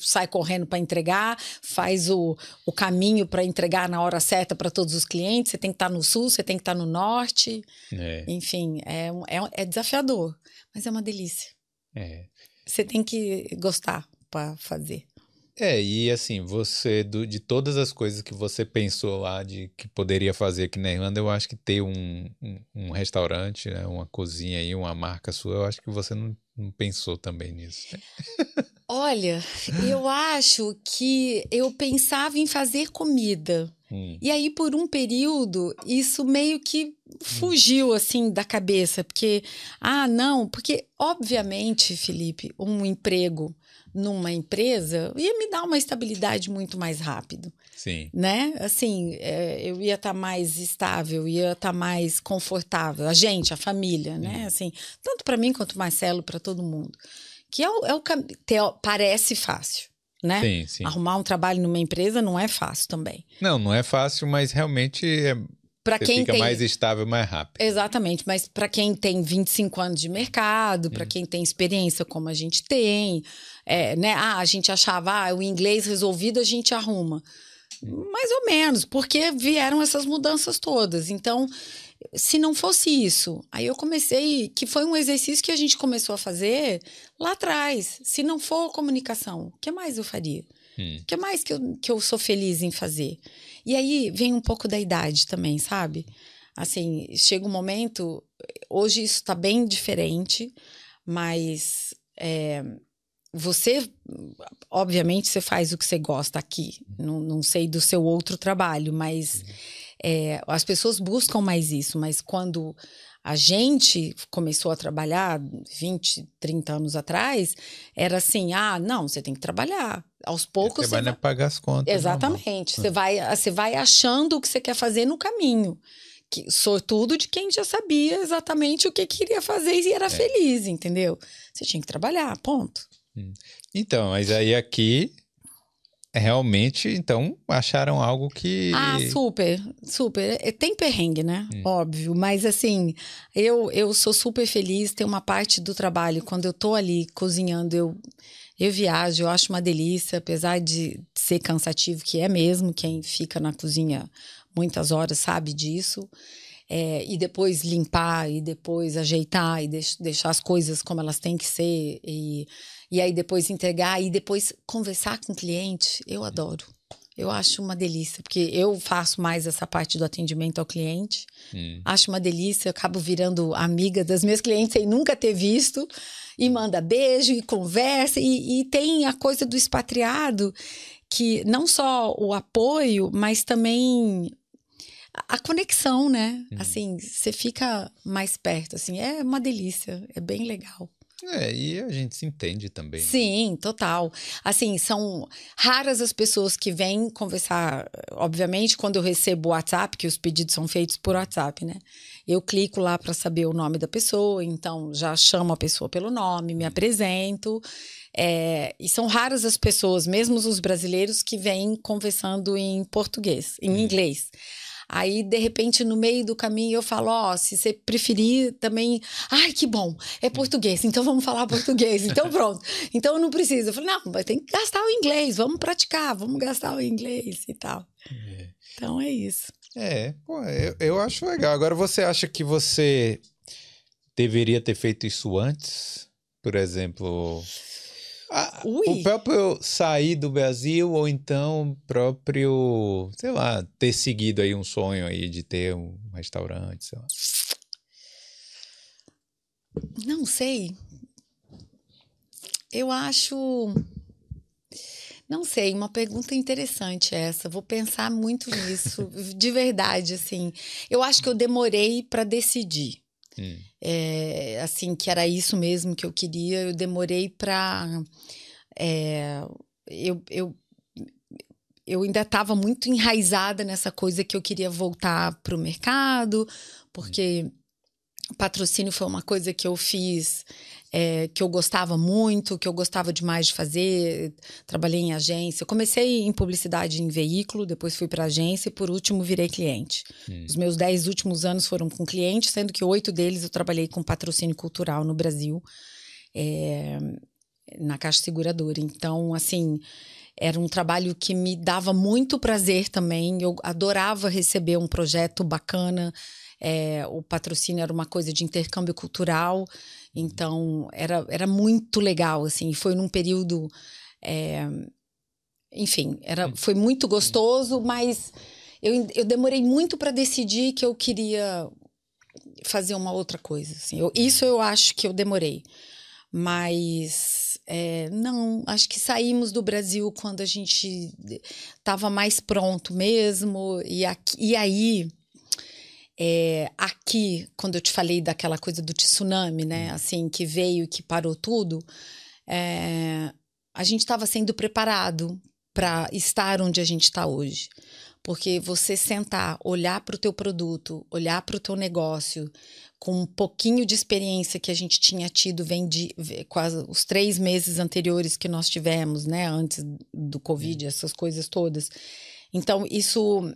sai correndo para entregar, faz o, o caminho para entregar na hora certa para todos os clientes. Você tem que estar tá no sul, você tem que estar tá no norte. É. Enfim, é, é, é desafiador, mas é uma delícia. É. Você tem que gostar para fazer. É, e assim, você, do, de todas as coisas que você pensou lá de que poderia fazer aqui na Irlanda, eu acho que ter um, um, um restaurante, né, uma cozinha aí, uma marca sua, eu acho que você não, não pensou também nisso. Olha, eu acho que eu pensava em fazer comida. Hum. E aí, por um período, isso meio que fugiu, hum. assim, da cabeça. Porque, ah, não, porque, obviamente, Felipe, um emprego numa empresa ia me dar uma estabilidade muito mais rápido. Sim. Né? Assim, é, eu ia estar tá mais estável, ia estar tá mais confortável. A gente, a família, né? Assim, tanto para mim quanto Marcelo, para todo mundo. Que é o, é o parece fácil. Né? Sim, sim. Arrumar um trabalho numa empresa não é fácil também. Não, não é fácil, mas realmente é, para quem fica tem... mais estável mais rápido. Exatamente, mas para quem tem 25 anos de mercado, para hum. quem tem experiência como a gente tem, é, né? Ah, a gente achava, ah, o inglês resolvido a gente arruma. Mais ou menos, porque vieram essas mudanças todas. Então, se não fosse isso, aí eu comecei, que foi um exercício que a gente começou a fazer lá atrás. Se não for comunicação, o que mais eu faria? Hum. O que mais que eu, que eu sou feliz em fazer? E aí vem um pouco da idade também, sabe? Assim, chega um momento. Hoje isso está bem diferente, mas é, você, obviamente, você faz o que você gosta aqui. Não, não sei do seu outro trabalho, mas é, as pessoas buscam mais isso. Mas quando a gente começou a trabalhar 20, 30 anos atrás, era assim: ah, não, você tem que trabalhar. Aos poucos. Você, você vai, vai pagar as contas. Exatamente. Você vai, você vai achando o que você quer fazer no caminho. Que, sortudo de quem já sabia exatamente o que queria fazer e era é. feliz, entendeu? Você tinha que trabalhar, ponto. Hum. Então, mas aí aqui realmente, então, acharam algo que. Ah, super, super. É, tem perrengue, né? Hum. Óbvio. Mas assim, eu, eu sou super feliz. Tem uma parte do trabalho, quando eu tô ali cozinhando, eu, eu viajo, eu acho uma delícia, apesar de ser cansativo, que é mesmo, quem fica na cozinha muitas horas sabe disso. É, e depois limpar, e depois ajeitar, e deix, deixar as coisas como elas têm que ser. E e aí depois entregar e depois conversar com o cliente, eu adoro. Eu acho uma delícia, porque eu faço mais essa parte do atendimento ao cliente. Hum. Acho uma delícia, eu acabo virando amiga das minhas clientes sem nunca ter visto. E manda beijo e conversa. E, e tem a coisa do expatriado, que não só o apoio, mas também a conexão, né? Hum. Assim, você fica mais perto, assim, é uma delícia, é bem legal. É, e a gente se entende também. né? Sim, total. Assim, são raras as pessoas que vêm conversar. Obviamente, quando eu recebo o WhatsApp, que os pedidos são feitos por WhatsApp, né? Eu clico lá para saber o nome da pessoa, então já chamo a pessoa pelo nome, me apresento. É, e são raras as pessoas, mesmo os brasileiros, que vêm conversando em português, em inglês. Aí, de repente, no meio do caminho, eu falo: Ó, se você preferir também. Ai, que bom, é português, então vamos falar português. Então, pronto. Então, eu não preciso. Eu falei: não, mas tem que gastar o inglês, vamos praticar, vamos gastar o inglês e tal. É. Então, é isso. É, pô, eu, eu acho legal. Agora, você acha que você deveria ter feito isso antes? Por exemplo, a- o próprio sair do Brasil ou então o próprio, sei lá, ter seguido aí um sonho aí de ter um restaurante, sei lá. Não sei. Eu acho. Não sei, uma pergunta interessante essa. Vou pensar muito nisso, de verdade, assim. Eu acho que eu demorei para decidir. Hum. É, assim, que era isso mesmo que eu queria. Eu demorei para. eu, eu, eu ainda estava muito enraizada nessa coisa que eu queria voltar para o mercado, porque patrocínio foi uma coisa que eu fiz é, que eu gostava muito, que eu gostava demais de fazer. Trabalhei em agência. Eu comecei em publicidade em veículo, depois fui para agência e por último virei cliente. Hum. Os meus dez últimos anos foram com cliente, sendo que oito deles eu trabalhei com patrocínio cultural no Brasil, é, na Caixa Seguradora. Então, assim, era um trabalho que me dava muito prazer também. Eu adorava receber um projeto bacana. É, o patrocínio era uma coisa de intercâmbio cultural, então era, era muito legal, assim, foi num período, é, enfim, era, foi muito gostoso, mas eu, eu demorei muito para decidir que eu queria fazer uma outra coisa, assim, eu, isso eu acho que eu demorei, mas é, não, acho que saímos do Brasil quando a gente estava mais pronto mesmo, e, aqui, e aí é, aqui, quando eu te falei daquela coisa do tsunami, né? Assim, que veio e que parou tudo, é, a gente estava sendo preparado para estar onde a gente está hoje. Porque você sentar, olhar para o teu produto, olhar para o teu negócio, com um pouquinho de experiência que a gente tinha tido, vem de quase os três meses anteriores que nós tivemos, né? Antes do Covid, essas coisas todas. Então, isso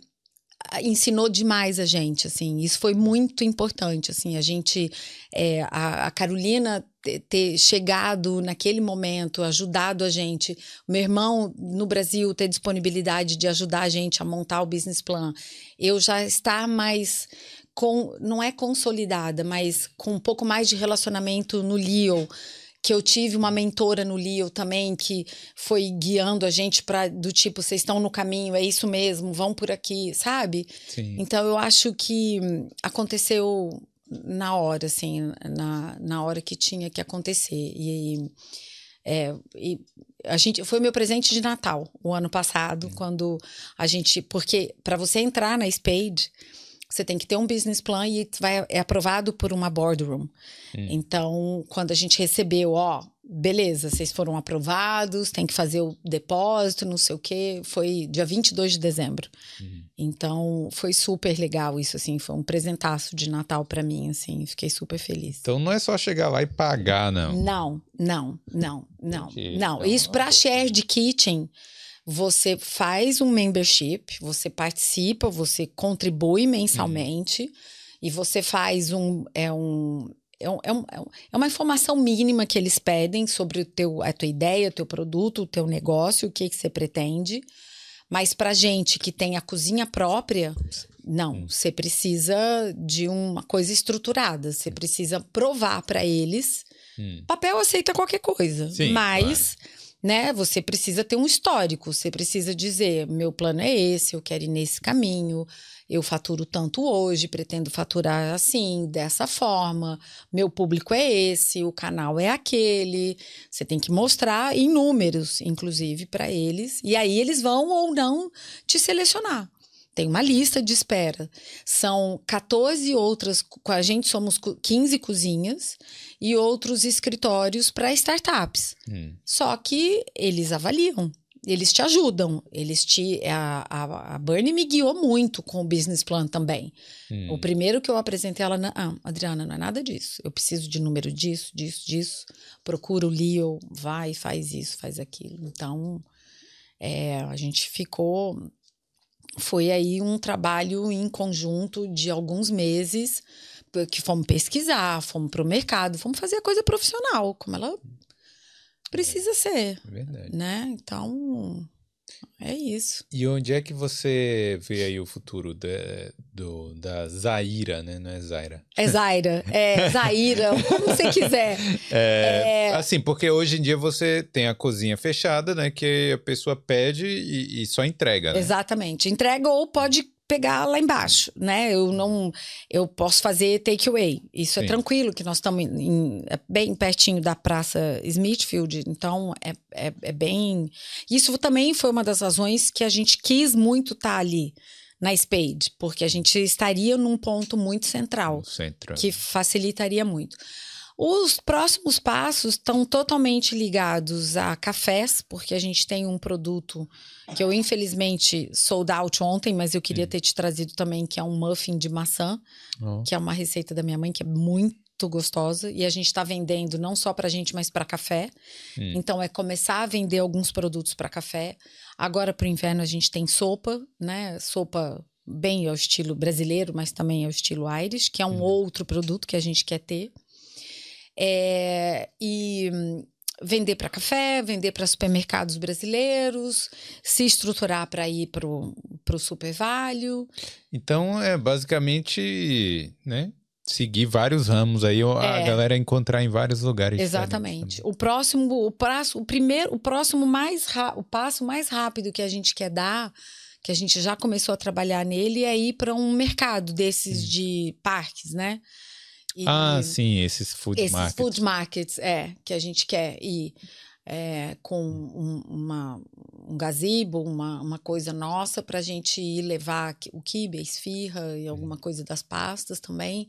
ensinou demais a gente, assim, isso foi muito importante, assim, a gente, é, a, a, Carolina ter, chegado naquele momento, ajudado a gente, meu irmão no Brasil ter disponibilidade de ajudar a gente a montar o business plan, eu já estar mais com, não é consolidada, mas com um pouco mais de relacionamento no Leo, que eu tive uma mentora no Leo também que foi guiando a gente para do tipo vocês estão no caminho é isso mesmo vão por aqui sabe Sim. então eu acho que aconteceu na hora assim na, na hora que tinha que acontecer e, é, e a gente foi meu presente de Natal o ano passado Hum. quando a gente porque para você entrar na Spade você tem que ter um business plan e vai, é aprovado por uma boardroom. Hum. Então, quando a gente recebeu, ó, beleza, vocês foram aprovados, tem que fazer o depósito, não sei o quê, foi dia 22 de dezembro. Uhum. Então, foi super legal isso, assim, foi um presentaço de Natal para mim, assim, fiquei super feliz. Então, não é só chegar lá e pagar, não. Não, não, não, não, Entendi. não. Então, isso para share de kitchen você faz um membership, você participa, você contribui mensalmente uhum. e você faz um é um é, um, é, um, é uma informação mínima que eles pedem sobre o teu, a tua ideia, o teu produto, o teu negócio, o que, que você pretende. Mas para gente que tem a cozinha própria, não, você precisa de uma coisa estruturada. Você precisa provar para eles. Hum. Papel aceita qualquer coisa, Sim, mas claro né? Você precisa ter um histórico, você precisa dizer: meu plano é esse, eu quero ir nesse caminho, eu faturo tanto hoje, pretendo faturar assim, dessa forma, meu público é esse, o canal é aquele. Você tem que mostrar em números, inclusive, para eles, e aí eles vão ou não te selecionar. Tem uma lista de espera. São 14 outras, com a gente somos 15 cozinhas e outros escritórios para startups. Hum. Só que eles avaliam, eles te ajudam, eles te a, a, a Bernie me guiou muito com o business plan também. Hum. O primeiro que eu apresentei ela, ah, Adriana, não é nada disso. Eu preciso de número disso, disso, disso. Procura o Leo, vai, faz isso, faz aquilo. Então, é, a gente ficou foi aí um trabalho em conjunto de alguns meses que fomos pesquisar, fomos para o mercado, fomos fazer a coisa profissional, como ela precisa é, ser, verdade. né? Então é isso. E onde é que você vê aí o futuro de, do, da Zaira, né? Não é Zaira. É Zaira, é Zaira, como você quiser. É, é... Assim, porque hoje em dia você tem a cozinha fechada, né? Que a pessoa pede e, e só entrega. Né? Exatamente. Entrega ou pode pegar lá embaixo, né? Eu não, eu posso fazer takeaway. Isso é Sim. é tranquilo, que nós estamos é bem pertinho da Praça Smithfield, então é, é, é, bem. Isso também foi uma das razões que a gente quis muito estar tá ali na Spade, porque a gente estaria num ponto muito central, centro. que facilitaria muito. Os próximos passos estão totalmente ligados a cafés, porque a gente tem um produto que eu infelizmente sold out ontem, mas eu queria ter te trazido também, que é um muffin de maçã, oh. que é uma receita da minha mãe que é muito gostosa e a gente está vendendo não só para gente, mas para café. Hum. Então é começar a vender alguns produtos para café. Agora para o inverno a gente tem sopa, né? Sopa bem ao estilo brasileiro, mas também ao estilo Irish, que é um hum. outro produto que a gente quer ter. É, e vender para café, vender para supermercados brasileiros, se estruturar para ir para o Super Value. Então, é basicamente, né? Seguir vários ramos aí, a é, galera encontrar em vários lugares. Exatamente. O próximo, o prazo, o primeiro, o próximo mais o passo mais rápido que a gente quer dar, que a gente já começou a trabalhar nele, é ir para um mercado desses hum. de parques, né? E ah, sim, esses food esses markets. food markets, é, que a gente quer ir é, com um, uma, um gazebo, uma, uma coisa nossa para a gente ir levar o kibe, a esfirra e alguma coisa das pastas também.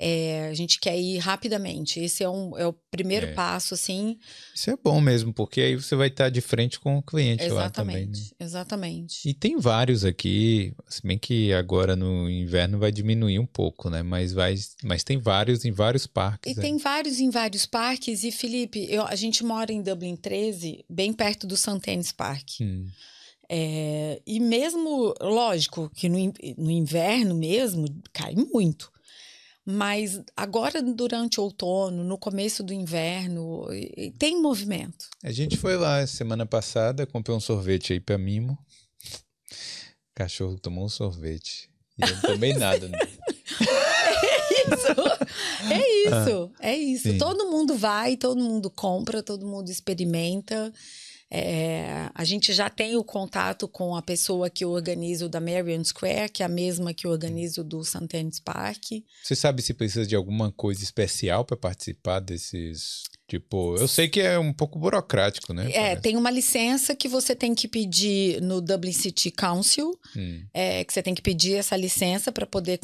É, a gente quer ir rapidamente. Esse é, um, é o primeiro é. passo, assim. Isso é bom mesmo, porque aí você vai estar de frente com o cliente exatamente, lá também. Né? Exatamente. E tem vários aqui, se bem que agora no inverno vai diminuir um pouco, né? Mas, vai, mas tem vários em vários parques. E é. tem vários em vários parques. E, Felipe, eu, a gente mora em Dublin 13, bem perto do St. Anne's Park. Hum. É, e mesmo, lógico, que no, no inverno mesmo cai muito. Mas agora, durante o outono, no começo do inverno, tem movimento. A gente foi lá semana passada, comprei um sorvete aí para mimo. O cachorro tomou um sorvete. E eu não tomei nada. Né? É isso. É isso. Ah, é isso. Todo mundo vai, todo mundo compra, todo mundo experimenta. É, a gente já tem o contato com a pessoa que organiza o da Marion Square, que é a mesma que organiza o do St. Anne's Park. Você sabe se precisa de alguma coisa especial para participar desses Tipo, eu sei que é um pouco burocrático, né? É, tem uma licença que você tem que pedir no Dublin City Council, hum. é, que você tem que pedir essa licença para poder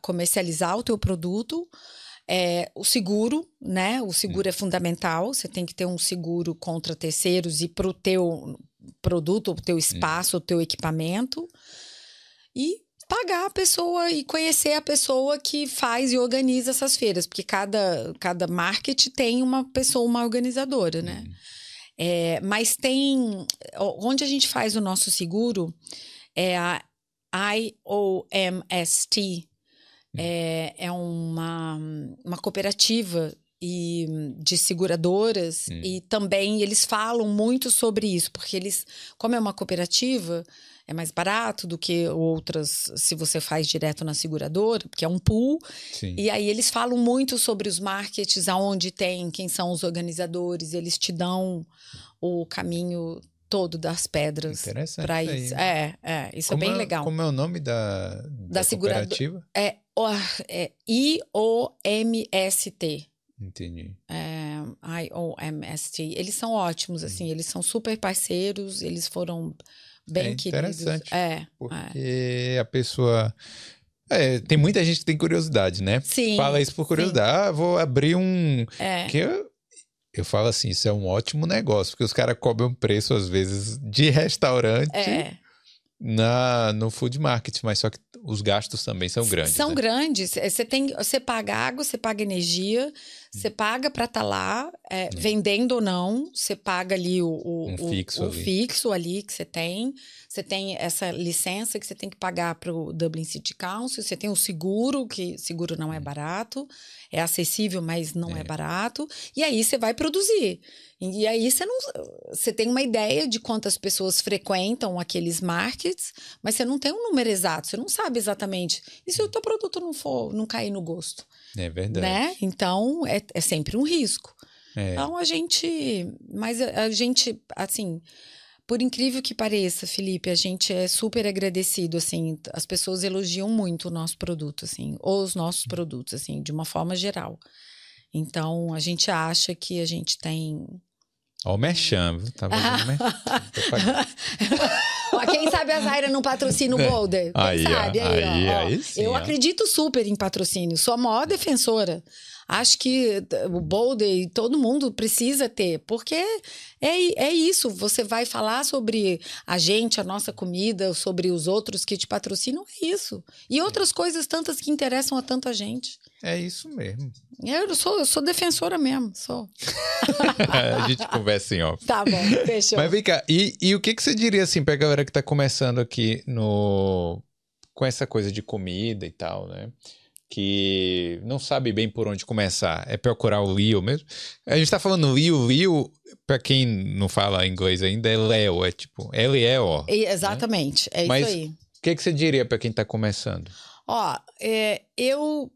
comercializar o teu produto. É, o seguro, né? O seguro hum. é fundamental. Você tem que ter um seguro contra terceiros e para o teu produto, o teu espaço, hum. o teu equipamento. E pagar a pessoa e conhecer a pessoa que faz e organiza essas feiras, porque cada, cada market tem uma pessoa, uma organizadora, né? Hum. É, mas tem. Onde a gente faz o nosso seguro é a IOMST, é, é uma, uma cooperativa e de seguradoras hum. e também eles falam muito sobre isso porque eles como é uma cooperativa é mais barato do que outras se você faz direto na seguradora porque é um pool Sim. e aí eles falam muito sobre os markets aonde tem quem são os organizadores eles te dão o caminho todo das pedras para isso. É, é, isso como é bem é, legal. Como é o nome da, da, da cooperativa? É, é I-O-M-S-T. Entendi. É, I-O-M-S-T. Eles são ótimos, hum. assim, eles são super parceiros, eles foram bem É queridos. interessante. É, é. Porque a pessoa. É, tem muita gente que tem curiosidade, né? Sim. Fala isso por curiosidade. Ah, vou abrir um. É. Que eu, eu falo assim, isso é um ótimo negócio, porque os caras cobram preço, às vezes, de restaurante É. na, no food market, mas só que os gastos também são grandes. São né? grandes. É, Você tem, você paga água, você paga energia, você paga para estar lá, é, vendendo ou não. Você paga ali o, o, Um o- fixo o ali. fixo ali que você tem. Você tem essa licença que você tem que pagar para o Dublin City Council. Você tem o seguro, que seguro não é barato. É acessível, mas não é, É. barato. E aí você vai produzir. E aí você não. Você tem uma ideia de quantas pessoas frequentam aqueles markets, mas você não tem um número exato, você não sabe exatamente. E se o teu produto não for, não cair no gosto, É verdade. né? Então é, é sempre um risco. É. Então a gente, mas a, a gente, assim, por incrível que pareça, Felipe, a gente é super agradecido, assim, as pessoas elogiam muito o nosso produto, assim, ou os nossos produtos, assim, de uma forma geral. Então a gente acha que a gente tem Ó o merchan? Tá. Ó, quem sabe a Zaira não patrocina o Boulder? Quem Aí, ó, sabe? Aí, ó, aí, ó. aí sim, Eu ó. acredito super em patrocínio. Sou a maior defensora. Acho que t- o Boulder e todo mundo precisa ter, porque é, é isso. Você vai falar sobre a gente, a nossa comida, sobre os outros que te patrocinam, é isso. E outras coisas tantas que interessam a tanta gente. É isso mesmo. Eu sou, eu sou defensora mesmo, sou. a gente conversa em off. Tá bom, fechou. Mas vem cá, e, e o que, que você diria assim pra galera que tá começando aqui no com essa coisa de comida e tal, né? Que não sabe bem por onde começar. É procurar o Leo mesmo. A gente tá falando Leo, Leo, pra quem não fala inglês ainda, é Leo, é tipo L-E-O. E- Exatamente, é Mas- isso aí. O que, que você diria pra quem tá começando? Ó, é, eu,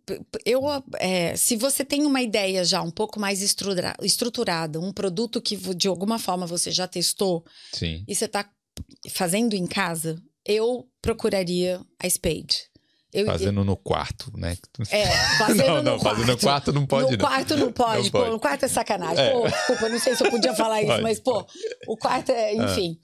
eu é, se você tem uma ideia já um pouco mais estrutura- estruturada, um produto que de alguma forma você já testou Sim. e você está fazendo em casa, eu procuraria a Spade. Eu, Fazendo no quarto, né? é, fazendo não, no não, quarto. fazendo no quarto não pode, no não. quarto não pode, Não pô, pode. no quarto é sacanagem. É. Pô, desculpa, não sei se eu podia falar isso, Pode, mas, pô, o quarto é, enfim.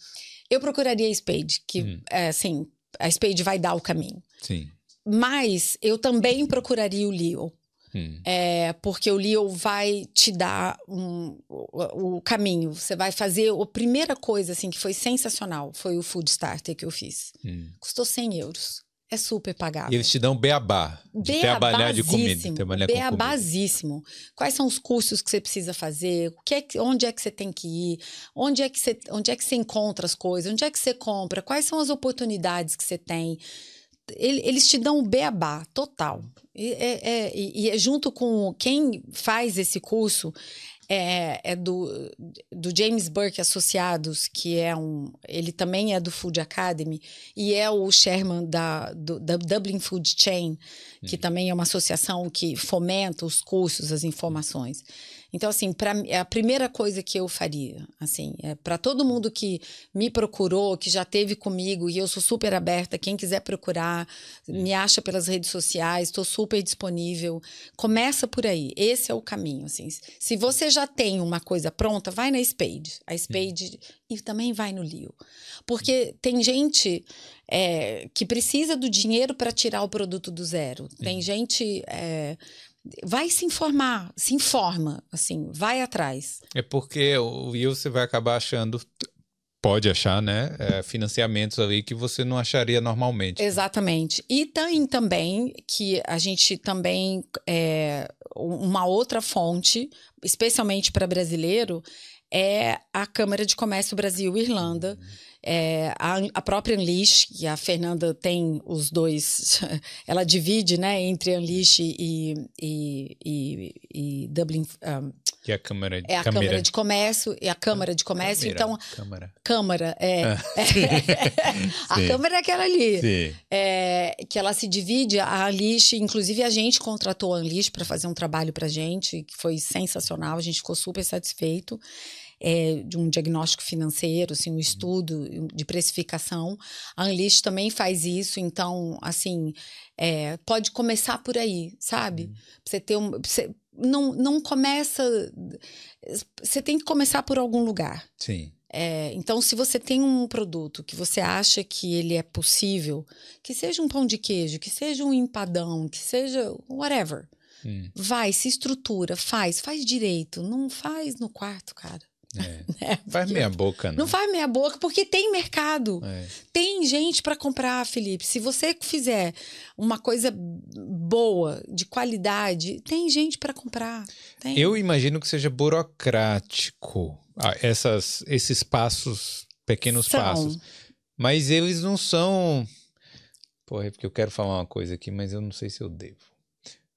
Eu procuraria a Spade, que, Hum. é, assim, a Spade vai dar o caminho. Sim. Mas eu também procuraria o Leo. Hum. É, porque o Leo vai te dar um- o, o caminho. Você vai fazer. A primeira coisa assim que foi sensacional foi o Food Starter que eu fiz. Hum. Custou 100 euros. É super pagável. E eles te dão beabá. De trabalhar de comida. Beabazíssimo, Trabalhar com comida. Beabazíssimo. Quais são os cursos que você precisa fazer? O que é que- onde é que você tem que ir? Onde é que você, onde é que você encontra as coisas? Onde é que você compra? Quais são as oportunidades que você tem? Ele- Eles te dão o beabá total. E é, é- e é junto com quem faz esse curso é, é do, do James Burke Associados, que é um. Ele também é do Food Academy e é o chairman da, do, da Dublin Food Chain, que também é uma associação que fomenta os cursos, as informações. Então, assim, pra, é a primeira coisa que eu faria, assim, é para todo mundo que me procurou, que já teve comigo, e eu sou super aberta, quem quiser procurar, me acha pelas redes sociais, estou super disponível. Começa por aí, esse é o caminho, assim. Se você já tem uma coisa pronta, vai na Spade. A Spade e também vai no Leo. Porque tem gente é, que precisa do dinheiro para tirar o produto do zero. Tem gente. é, vai se informar, se informa, assim, vai atrás. É porque o Will você vai acabar achando, pode achar, né? é, financiamentos ali que você não acharia normalmente. Exatamente. E tem também que a gente também é, uma outra fonte, especialmente para brasileiro, é a Câmara de Comércio Brasil Irlanda. É, a, a própria Unleash, que a Fernanda tem os dois, ela divide né, entre Unleash e, e, e, e Dublin. um, Que é a câmera de é a Câmara de Comércio e a Câmara de Comércio. Câmera, Então, Câmara. Câmara, é. Ah, a Sim. Câmara é aquela ali. Sim. É, que ela se divide, a Unleash, inclusive a gente contratou a Unleash para fazer um trabalho para gente, que foi sensacional, a gente ficou super satisfeito. é, de um diagnóstico financeiro, assim, um estudo de precificação. A Unleash também faz isso, então, assim, é, pode começar por aí, sabe? Pra Você ter um. Você, não, não começa. Você tem que começar por algum lugar. Sim. É, então, se você tem um produto que você acha que ele é possível, que seja um pão de queijo, que seja um empadão, que seja whatever, Hum. vai, se estrutura, faz, faz direito. Não faz no quarto, cara. É. né? Faz meia boca, não. Não faz meia boca, porque tem mercado. É. Tem gente para comprar, Felipe. Se você fizer uma coisa boa, de qualidade, tem gente para comprar. Tem. Eu imagino que seja burocrático ah, essas, esses passos, pequenos São. passos. Mas eles não são. Porra, é porque eu quero falar uma coisa aqui, mas eu não sei se eu devo.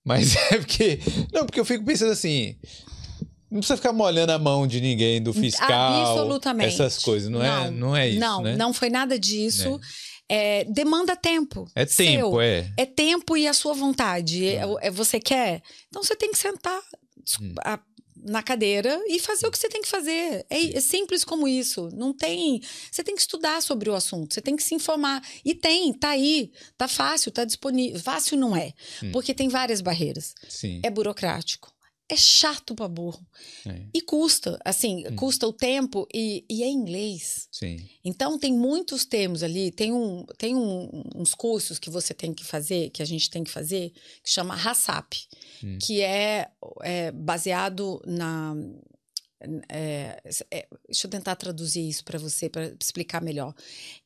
Mas é porque. Não, porque eu fico pensando assim. Não precisa ficar molhando a mão de ninguém, do fiscal. Absolutamente. Essas coisas. Não, é, não é isso. Não, né? não foi nada disso. É, demanda tempo. É tempo, seu. é. É tempo e a sua vontade. É, Hum. é- você quer? Então você tem que sentar Hum. a- na cadeira e fazer o que você tem que fazer. É, é simples como isso. Não tem. Você tem que estudar sobre o assunto, você tem que se informar. E tem, tá aí, tá fácil, tá disponível. Fácil não é, Hum. porque tem várias barreiras. Sim. É burocrático. É chato pra burro. é, E custa, assim, Hum. custa o tempo e, e é inglês. Sim. Então, tem muitos termos ali. Tem, um, tem um- uns cursos que você tem que fazer, que a gente tem que fazer, que chama HACCP, Hum. que é, é baseado na. É, é, deixa eu tentar traduzir isso para você, para explicar melhor.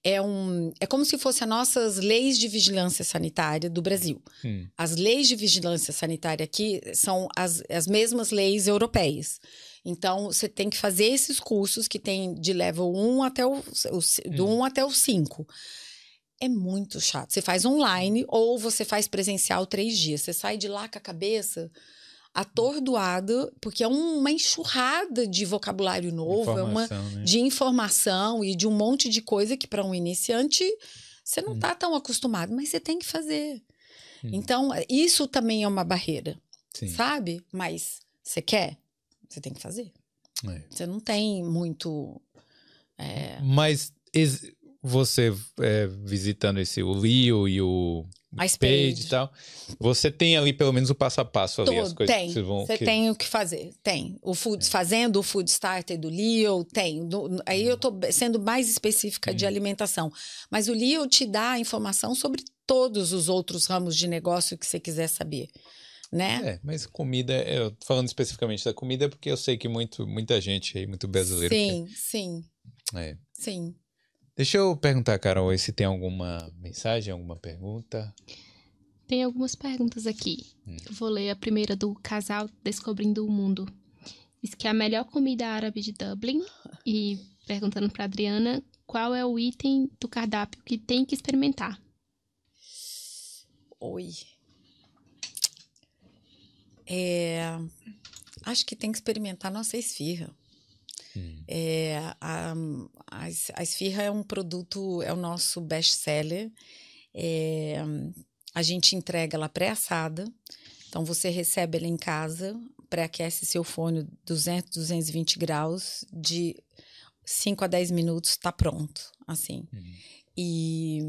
É, um, é como se fossem as nossas leis de vigilância sanitária do Brasil. Hum. As leis de vigilância sanitária aqui são as, as mesmas leis europeias. Então, você tem que fazer esses cursos que tem de level 1 até o, o do 1 até o 5. É muito chato. Você faz online ou você faz presencial três dias. Você sai de lá com a cabeça atordoada, porque é uma enxurrada de vocabulário novo, é uma né? de informação e de um monte de coisa que para um iniciante você não Hum. está tão acostumado, mas você tem que fazer. Hum. Então, isso também é uma barreira, Sim. sabe? Mas você quer, você tem que fazer. É. Você não tem muito. é, Mas você é, visitando esse o Leo e o mais Page page. e tal, você tem ali pelo menos o passo a passo ali, as Todo, coisas tem. que vocês vão. Você que- tem o que fazer. Tem. O food, fazendo o food starter do Leo, tem. Do- aí eu tô sendo mais específica de Hum. alimentação. Mas o Leo te dá a informação sobre todos os outros ramos de negócio que você quiser saber. Né? É, mas comida, eu tô falando especificamente da comida porque eu sei que muito, muita gente aí, muito brasileiro. sim, sim, é. sim. Deixa eu perguntar, Carol, aí se tem alguma mensagem, alguma pergunta. Tem algumas perguntas aqui. Hum. Eu vou ler a primeira do casal Descobrindo o Mundo. Diz que é a melhor comida árabe de Dublin. E perguntando para Adriana qual é o item do cardápio que tem que experimentar. Oi. É, acho que tem que experimentar nossa esfirra. Hum. É, a, a, es- a esfirra é um produto, é o nosso best-seller. É, a gente entrega ela pré-assada. Então, você recebe ela em casa, pré-aquece seu fone 200, 220 graus, de 5 a 10 minutos, está pronto, assim. Hum. E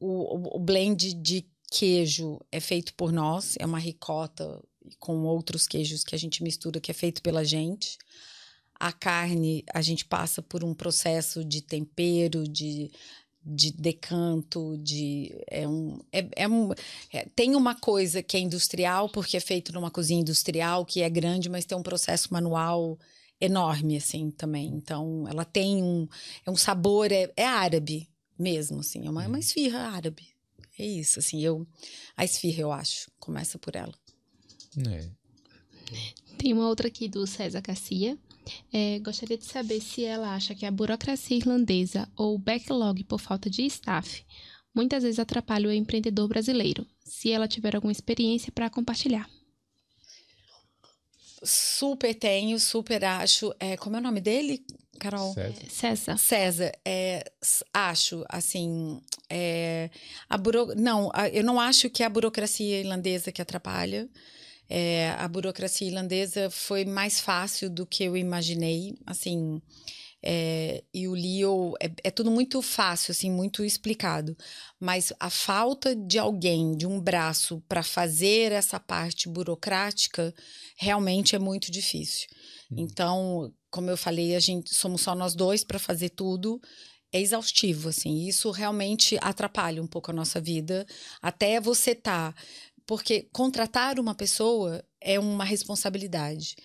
o- o blend de queijo é feito por nós, é uma ricota com outros queijos que a gente mistura, que é feito pela gente. A carne, a gente passa por um processo de tempero, de, de decanto, de. É um, é, é um, é- tem uma coisa que é industrial, porque é feito numa cozinha industrial, que é grande, mas tem um processo manual enorme, assim, também. Então, ela tem um. É um sabor, é, é árabe mesmo, assim. É uma, é uma esfirra árabe. É isso, assim. Eu, a esfirra, eu acho. Começa por ela. É. Tem uma outra aqui do César Garcia. É, gostaria de saber se ela acha que a burocracia irlandesa ou o backlog por falta de staff muitas vezes atrapalha o empreendedor brasileiro. Se ela tiver alguma experiência para compartilhar. Super tenho, super acho. É, como é o nome dele, Carol? César. César, é, acho, assim, é, a buro... não, a- eu não acho que é a burocracia irlandesa que atrapalha. É, a burocracia irlandesa foi mais fácil do que eu imaginei. Assim, É, e o Leo é, é, tudo muito fácil, assim, muito explicado. Mas a falta de alguém, de um braço, para fazer essa parte burocrática, realmente é muito difícil. Hum. Então, como eu falei, a gente somos só nós dois para fazer tudo. É exaustivo, assim. Isso realmente atrapalha um pouco a nossa vida. Até você tá. Porque contratar uma pessoa é uma responsabilidade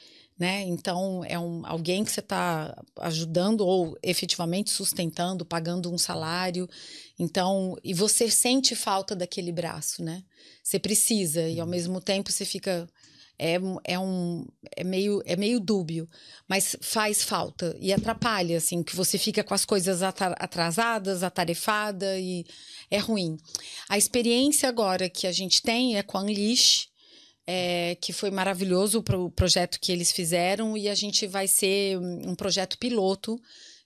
né? Então é um, alguém que você está ajudando ou efetivamente sustentando, pagando um salário. Então, e você sente falta daquele braço, né? Você precisa e ao uhum. mesmo tempo você fica é, é um é meio é meio dúbio, mas faz falta e atrapalha assim que você fica com as coisas atrasadas, atarefada e é ruim. A experiência agora que a gente tem é com a Unleash, é, que foi maravilhoso para o projeto que eles fizeram e a gente vai ser um projeto piloto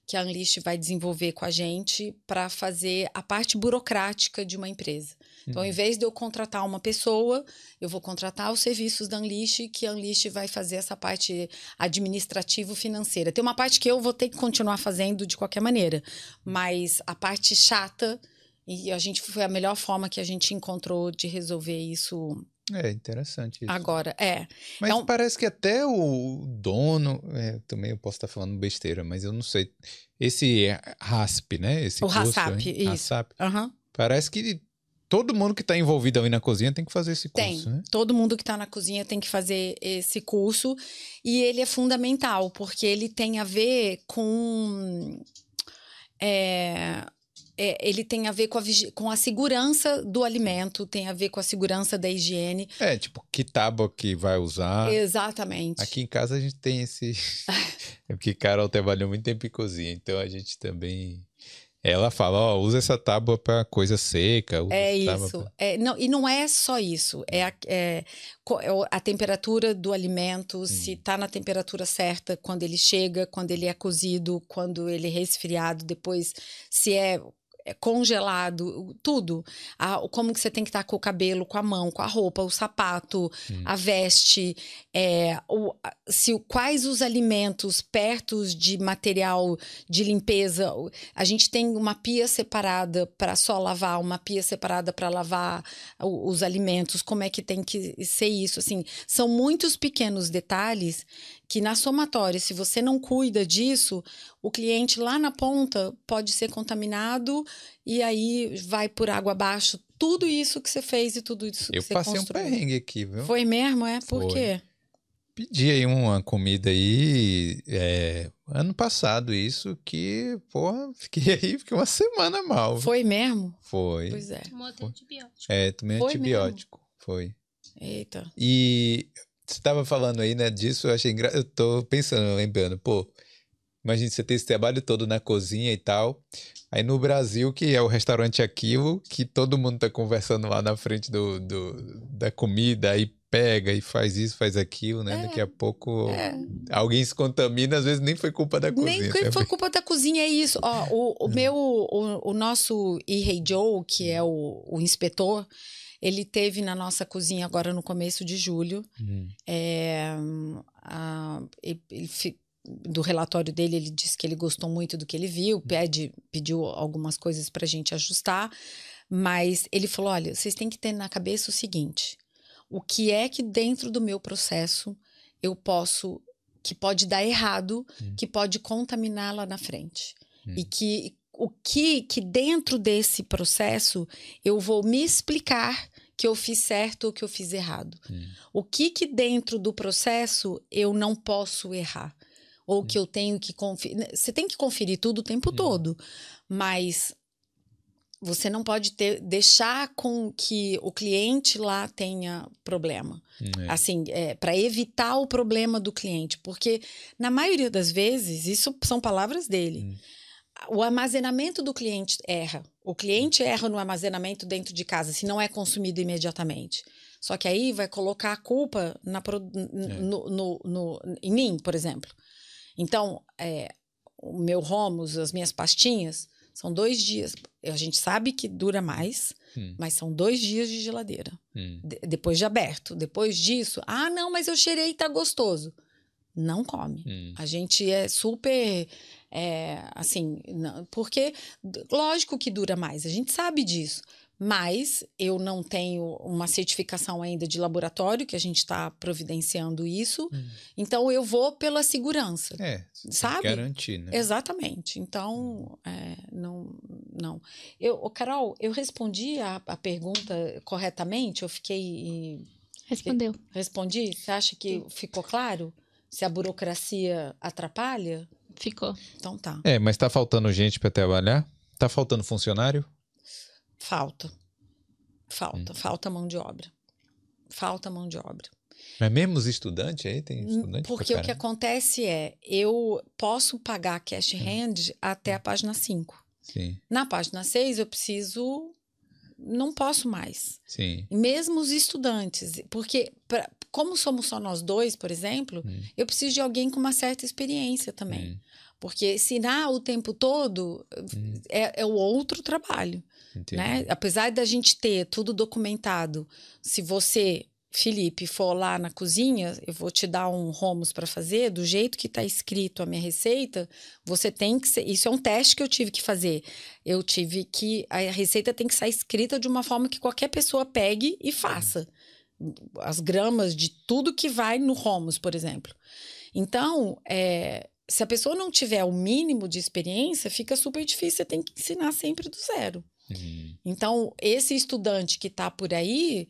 que a Unleash vai desenvolver com a gente para fazer a parte burocrática de uma empresa. Então, ao uhum. invés de eu contratar uma pessoa, eu vou contratar os serviços da Unleash, que a Unleash vai fazer essa parte administrativo-financeira. Tem uma parte que eu vou ter que continuar fazendo de qualquer maneira, mas a parte chata, e a gente foi a melhor forma que a gente encontrou de resolver isso é interessante isso. Agora, é. Mas é um... parece que até o dono, é, também eu posso estar falando besteira, mas eu não sei. Esse RASP, né? Esse o RASAP, isso. RASAP, uhum. Parece que todo mundo que está envolvido ali na cozinha tem que fazer esse curso, tem. né? Todo mundo que está na cozinha tem que fazer esse curso. E ele é fundamental, porque ele tem a ver com. É, é, ele tem a ver com a, com a segurança do alimento, tem a ver com a segurança da higiene. É, tipo, que tábua que vai usar. Exatamente. Aqui em casa a gente tem esse. é porque Carol trabalhou muito tempo em cozinha, então a gente também. Ela fala, ó, usa essa tábua para coisa seca. é isso. Pra... É, não, e não é só isso. É a, é, é a temperatura do alimento, hum. se está na temperatura certa quando ele chega, quando ele é cozido, quando ele é resfriado, depois se é, congelado, tudo. A, como que você tem que estar com o cabelo, com a mão, com a roupa, o sapato, hum. a veste, é, o, se, quais os alimentos perto de material de limpeza. A gente tem uma pia separada para só lavar, uma pia separada para lavar os alimentos, como é que tem que ser isso? Assim, são muitos pequenos detalhes que na somatória, se você não cuida disso, o cliente lá na ponta pode ser contaminado e aí vai por água abaixo tudo isso que você fez e tudo isso que Eu você passei um perrengue aqui, viu? Foi mesmo, é? Por Foi. quê? Pedi aí uma comida aí é, ano passado, isso que, porra, fiquei aí, fiquei uma semana mal. Foi mesmo? Foi. Pois é. Tomou antibiótico. É, tomei Foi antibiótico. Mesmo? Foi. Eita. E você estava falando aí, né, disso, eu achei engraçado. Eu tô pensando, lembrando, pô, imagina você ter esse trabalho todo na cozinha e tal. Aí no Brasil, que é o restaurante Aquilo, que todo mundo tá conversando lá na frente do, do da comida, aí pega e faz isso, faz aquilo, né? É, Daqui a pouco é. alguém se contamina, às vezes nem foi culpa da cozinha. Nem foi, foi culpa da cozinha, é isso. Ó, o, o meu, o, o nosso Irei Joe, que é o, o inspetor, ele teve na nossa cozinha agora no começo de julho. Uhum. É, a, ele, ele, do relatório dele, ele disse que ele gostou muito do que ele viu, pede, pediu algumas coisas para a gente ajustar, mas ele falou: olha, vocês têm que ter na cabeça o seguinte: o que é que dentro do meu processo eu posso, que pode dar errado, uhum. que pode contaminar lá na frente. Uhum. E que o que que dentro desse processo eu vou me explicar que eu fiz certo ou que eu fiz errado. O que que dentro do processo eu não posso errar ou que eu tenho que conferir. Né, você tem que conferir tudo o tempo todo, mas você não pode ter, deixar com que o cliente lá tenha problema. É. Assim, é, para evitar o problema do cliente. Porque, na maioria das vezes, isso são palavras dele. O armazenamento do cliente erra. O cliente erra no armazenamento dentro de casa, se não é consumido imediatamente. Só que aí vai colocar a culpa na, é. no, no, no, em mim, por exemplo. Então, é, o meu romos, as minhas pastinhas, são dois dias. A gente sabe que dura mais, hum. mas são dois dias de geladeira. Hum. De, depois de aberto. Depois disso, ah, não, mas eu cheirei e tá gostoso. Não come. Hum. A gente é super É, assim, porque lógico que dura mais, a gente sabe disso mas eu não tenho uma certificação ainda de laboratório, que a gente está providenciando isso. Hum. Então eu vou pela segurança. É, sabe? Garantir, né? Exatamente. Então, é, não. não. Eu, Carol, eu respondi a, a pergunta corretamente? Eu fiquei. Respondeu. Respondi? Você acha que ficou claro? Se a burocracia atrapalha? Ficou. Então tá. É, mas está faltando gente para trabalhar? Está faltando funcionário? Falta. Falta, hum. falta mão de obra. Falta mão de obra. Mas mesmo os estudantes aí tem hum, estudante Porque o que acontece é, eu posso pagar cash hum. hand hum. até a página 5. Sim. Na página 6 eu preciso não posso mais. Sim. Mesmo os estudantes, porque como somos só nós dois, por exemplo, hum. eu preciso de alguém com uma certa experiência também. Hum. Porque ensinar o tempo todo hum. é, é o outro trabalho. Né? Apesar da gente ter tudo documentado, se você, Felipe, for lá na cozinha, eu vou te dar um romos para fazer, do jeito que está escrito a minha receita, você tem que ser. Isso é um teste que eu tive que fazer. Eu tive que. A receita tem que sair escrita de uma forma que qualquer pessoa pegue e faça. As gramas de tudo que vai no romos, por exemplo. Então, é, se a pessoa não tiver o mínimo de experiência, fica super difícil. Você tem que ensinar sempre do zero. Uhum. Então, esse estudante que está por aí,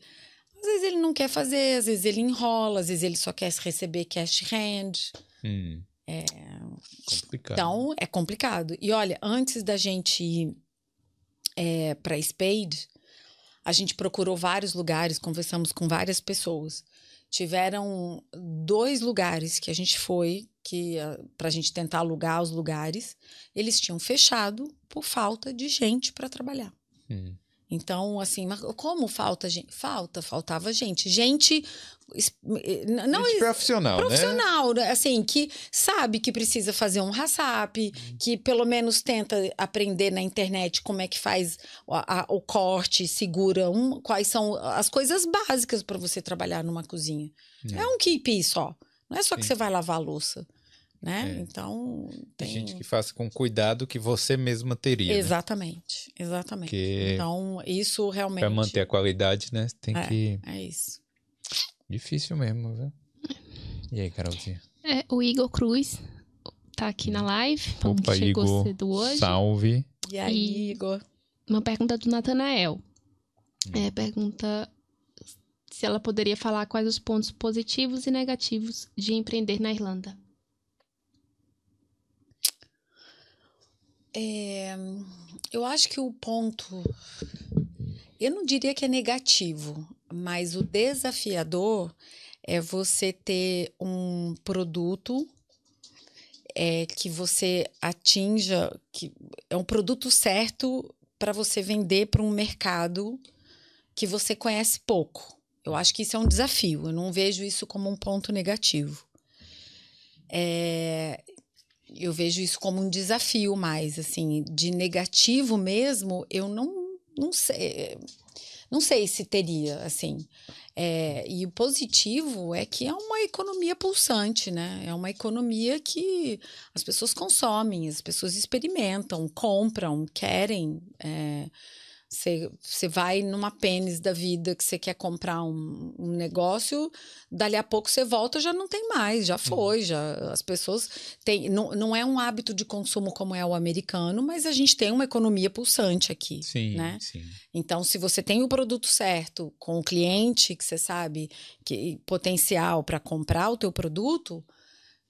às vezes ele não quer fazer, às vezes ele enrola, às vezes ele só quer receber cash hand. Uhum. É complicado. Então, é complicado. E olha, antes da gente ir é, para Spade, a gente procurou vários lugares, conversamos com várias pessoas. Tiveram dois lugares que a gente foi que ah, para a gente tentar alugar os lugares, eles tinham fechado por falta de gente para trabalhar. Hum. Então, assim, mas como falta gente? Falta, faltava gente. Gente. Eh, não gente profissional, profissional, né? assim, que sabe que precisa fazer um WhatsApp, hum. que pelo menos tenta aprender na internet como é que faz a, a, o corte, segura um, quais são as coisas básicas para você trabalhar numa cozinha. É, é um keep só. Não é só Sim. que você vai lavar a louça né? É. Então tem... tem... gente que faça com cuidado que você mesma teria. Exatamente, né? exatamente. Porque então isso realmente. Para manter a qualidade, né? Tem é, que. É isso. Difícil mesmo, viu? E aí, Carolzinha? É, o Igor Cruz tá aqui na live. Opa, chegou Igor, cedo hoje. Salve. E aí, e Igor? Uma pergunta do Natanael. Hum. É, pergunta se ela poderia falar quais os pontos positivos e negativos de empreender na Irlanda. É, eu acho que o ponto. Eu não diria que é negativo, mas o desafiador é você ter um produto é, que você atinja, que é um produto certo para você vender para um mercado que você conhece pouco. Eu acho que isso é um desafio, eu não vejo isso como um ponto negativo. É, eu vejo isso como um desafio mais, assim, de negativo mesmo, eu não, não sei. Não sei se teria, assim. É, e o positivo é que é uma economia pulsante, né? É uma economia que as pessoas consomem, as pessoas experimentam, compram, querem. É, você vai numa pênis da vida que você quer comprar um, um, negócio, dali a pouco você volta já não tem mais, já uhum. foi, já as pessoas têm, não, não é um hábito de consumo como é o americano, mas a gente tem uma economia pulsante aqui, sim, né? Sim. Então, se você tem o produto certo com o cliente que você sabe que potencial para comprar o teu produto,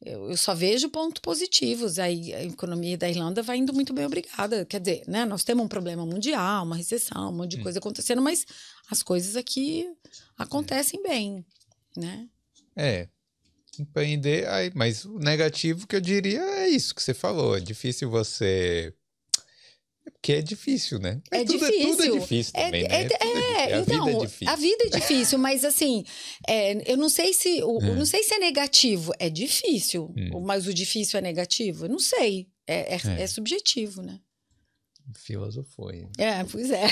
eu, eu só vejo pontos positivos. Aí a economia da Irlanda vai indo muito bem, obrigada. Quer dizer, né, nós temos um problema mundial, uma recessão, um monte de hum. coisa acontecendo, mas as coisas aqui acontecem é. bem, né? É, empreender, aí, mas o negativo que eu diria é isso que você falou. É difícil você porque é difícil, né? É, tudo, difícil. É, tudo é difícil é, também, é, né? É, a então, vida é difícil. A vida é difícil, mas assim, é, eu não sei se o, não sei se é negativo. É difícil, hum. mas o difícil é negativo? Eu não sei. É, é, subjetivo, né? Filosofou. É, pois é.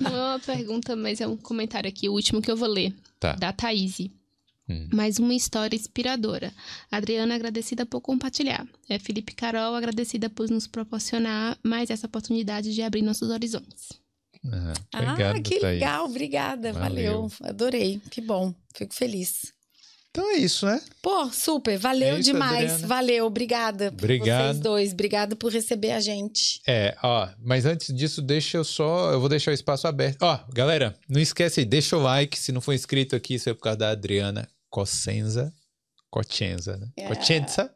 Não é uma pergunta, mas é um comentário aqui, o último que eu vou ler. Tá. Da Thaís. Hum. Mais uma história inspiradora. Adriana, agradecida por compartilhar. É Felipe Carol, agradecida por nos proporcionar mais essa oportunidade de abrir nossos horizontes. Uhum. Obrigado, ah, que Thaís. legal, obrigada, valeu. valeu. Adorei, que bom, fico feliz. Então é isso, né? Pô, super, valeu é isso, demais. Adriana. Valeu, obrigada. Obrigado. Vocês dois, obrigado por receber a gente. É, ó, mas antes disso, deixa eu só, eu vou deixar o espaço aberto. Ó, galera, não esquece aí, deixa o like, se não for inscrito aqui, isso é por causa da Adriana Cossenza. Cochenza, né? É. Cochenza.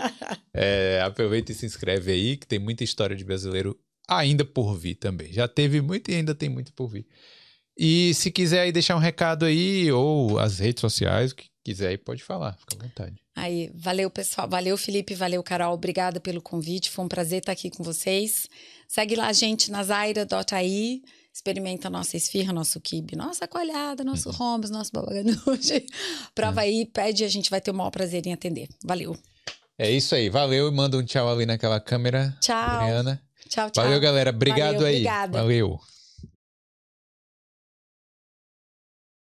é, aproveita e se inscreve aí, que tem muita história de brasileiro ainda por vir também. Já teve muito e ainda tem muito por vir. E se quiser aí deixar um recado aí, ou as redes sociais, o que quiser aí, pode falar, fica à vontade. Aí, valeu, pessoal. Valeu, Felipe. Valeu, Carol. Obrigada pelo convite. Foi um prazer estar aqui com vocês. Segue lá a gente na zaira.ai. Experimenta nossa esfirra, nosso kibe, nossa coalhada, nosso uhum. rombos, nosso babaganuche. Prova uhum. aí, pede, a gente vai ter o maior prazer em atender. Valeu. É isso aí. Valeu. Manda um tchau ali naquela câmera. Tchau. Adriana. Tchau, tchau. Valeu, galera. Obrigado Valeu, aí. Obrigada. Valeu.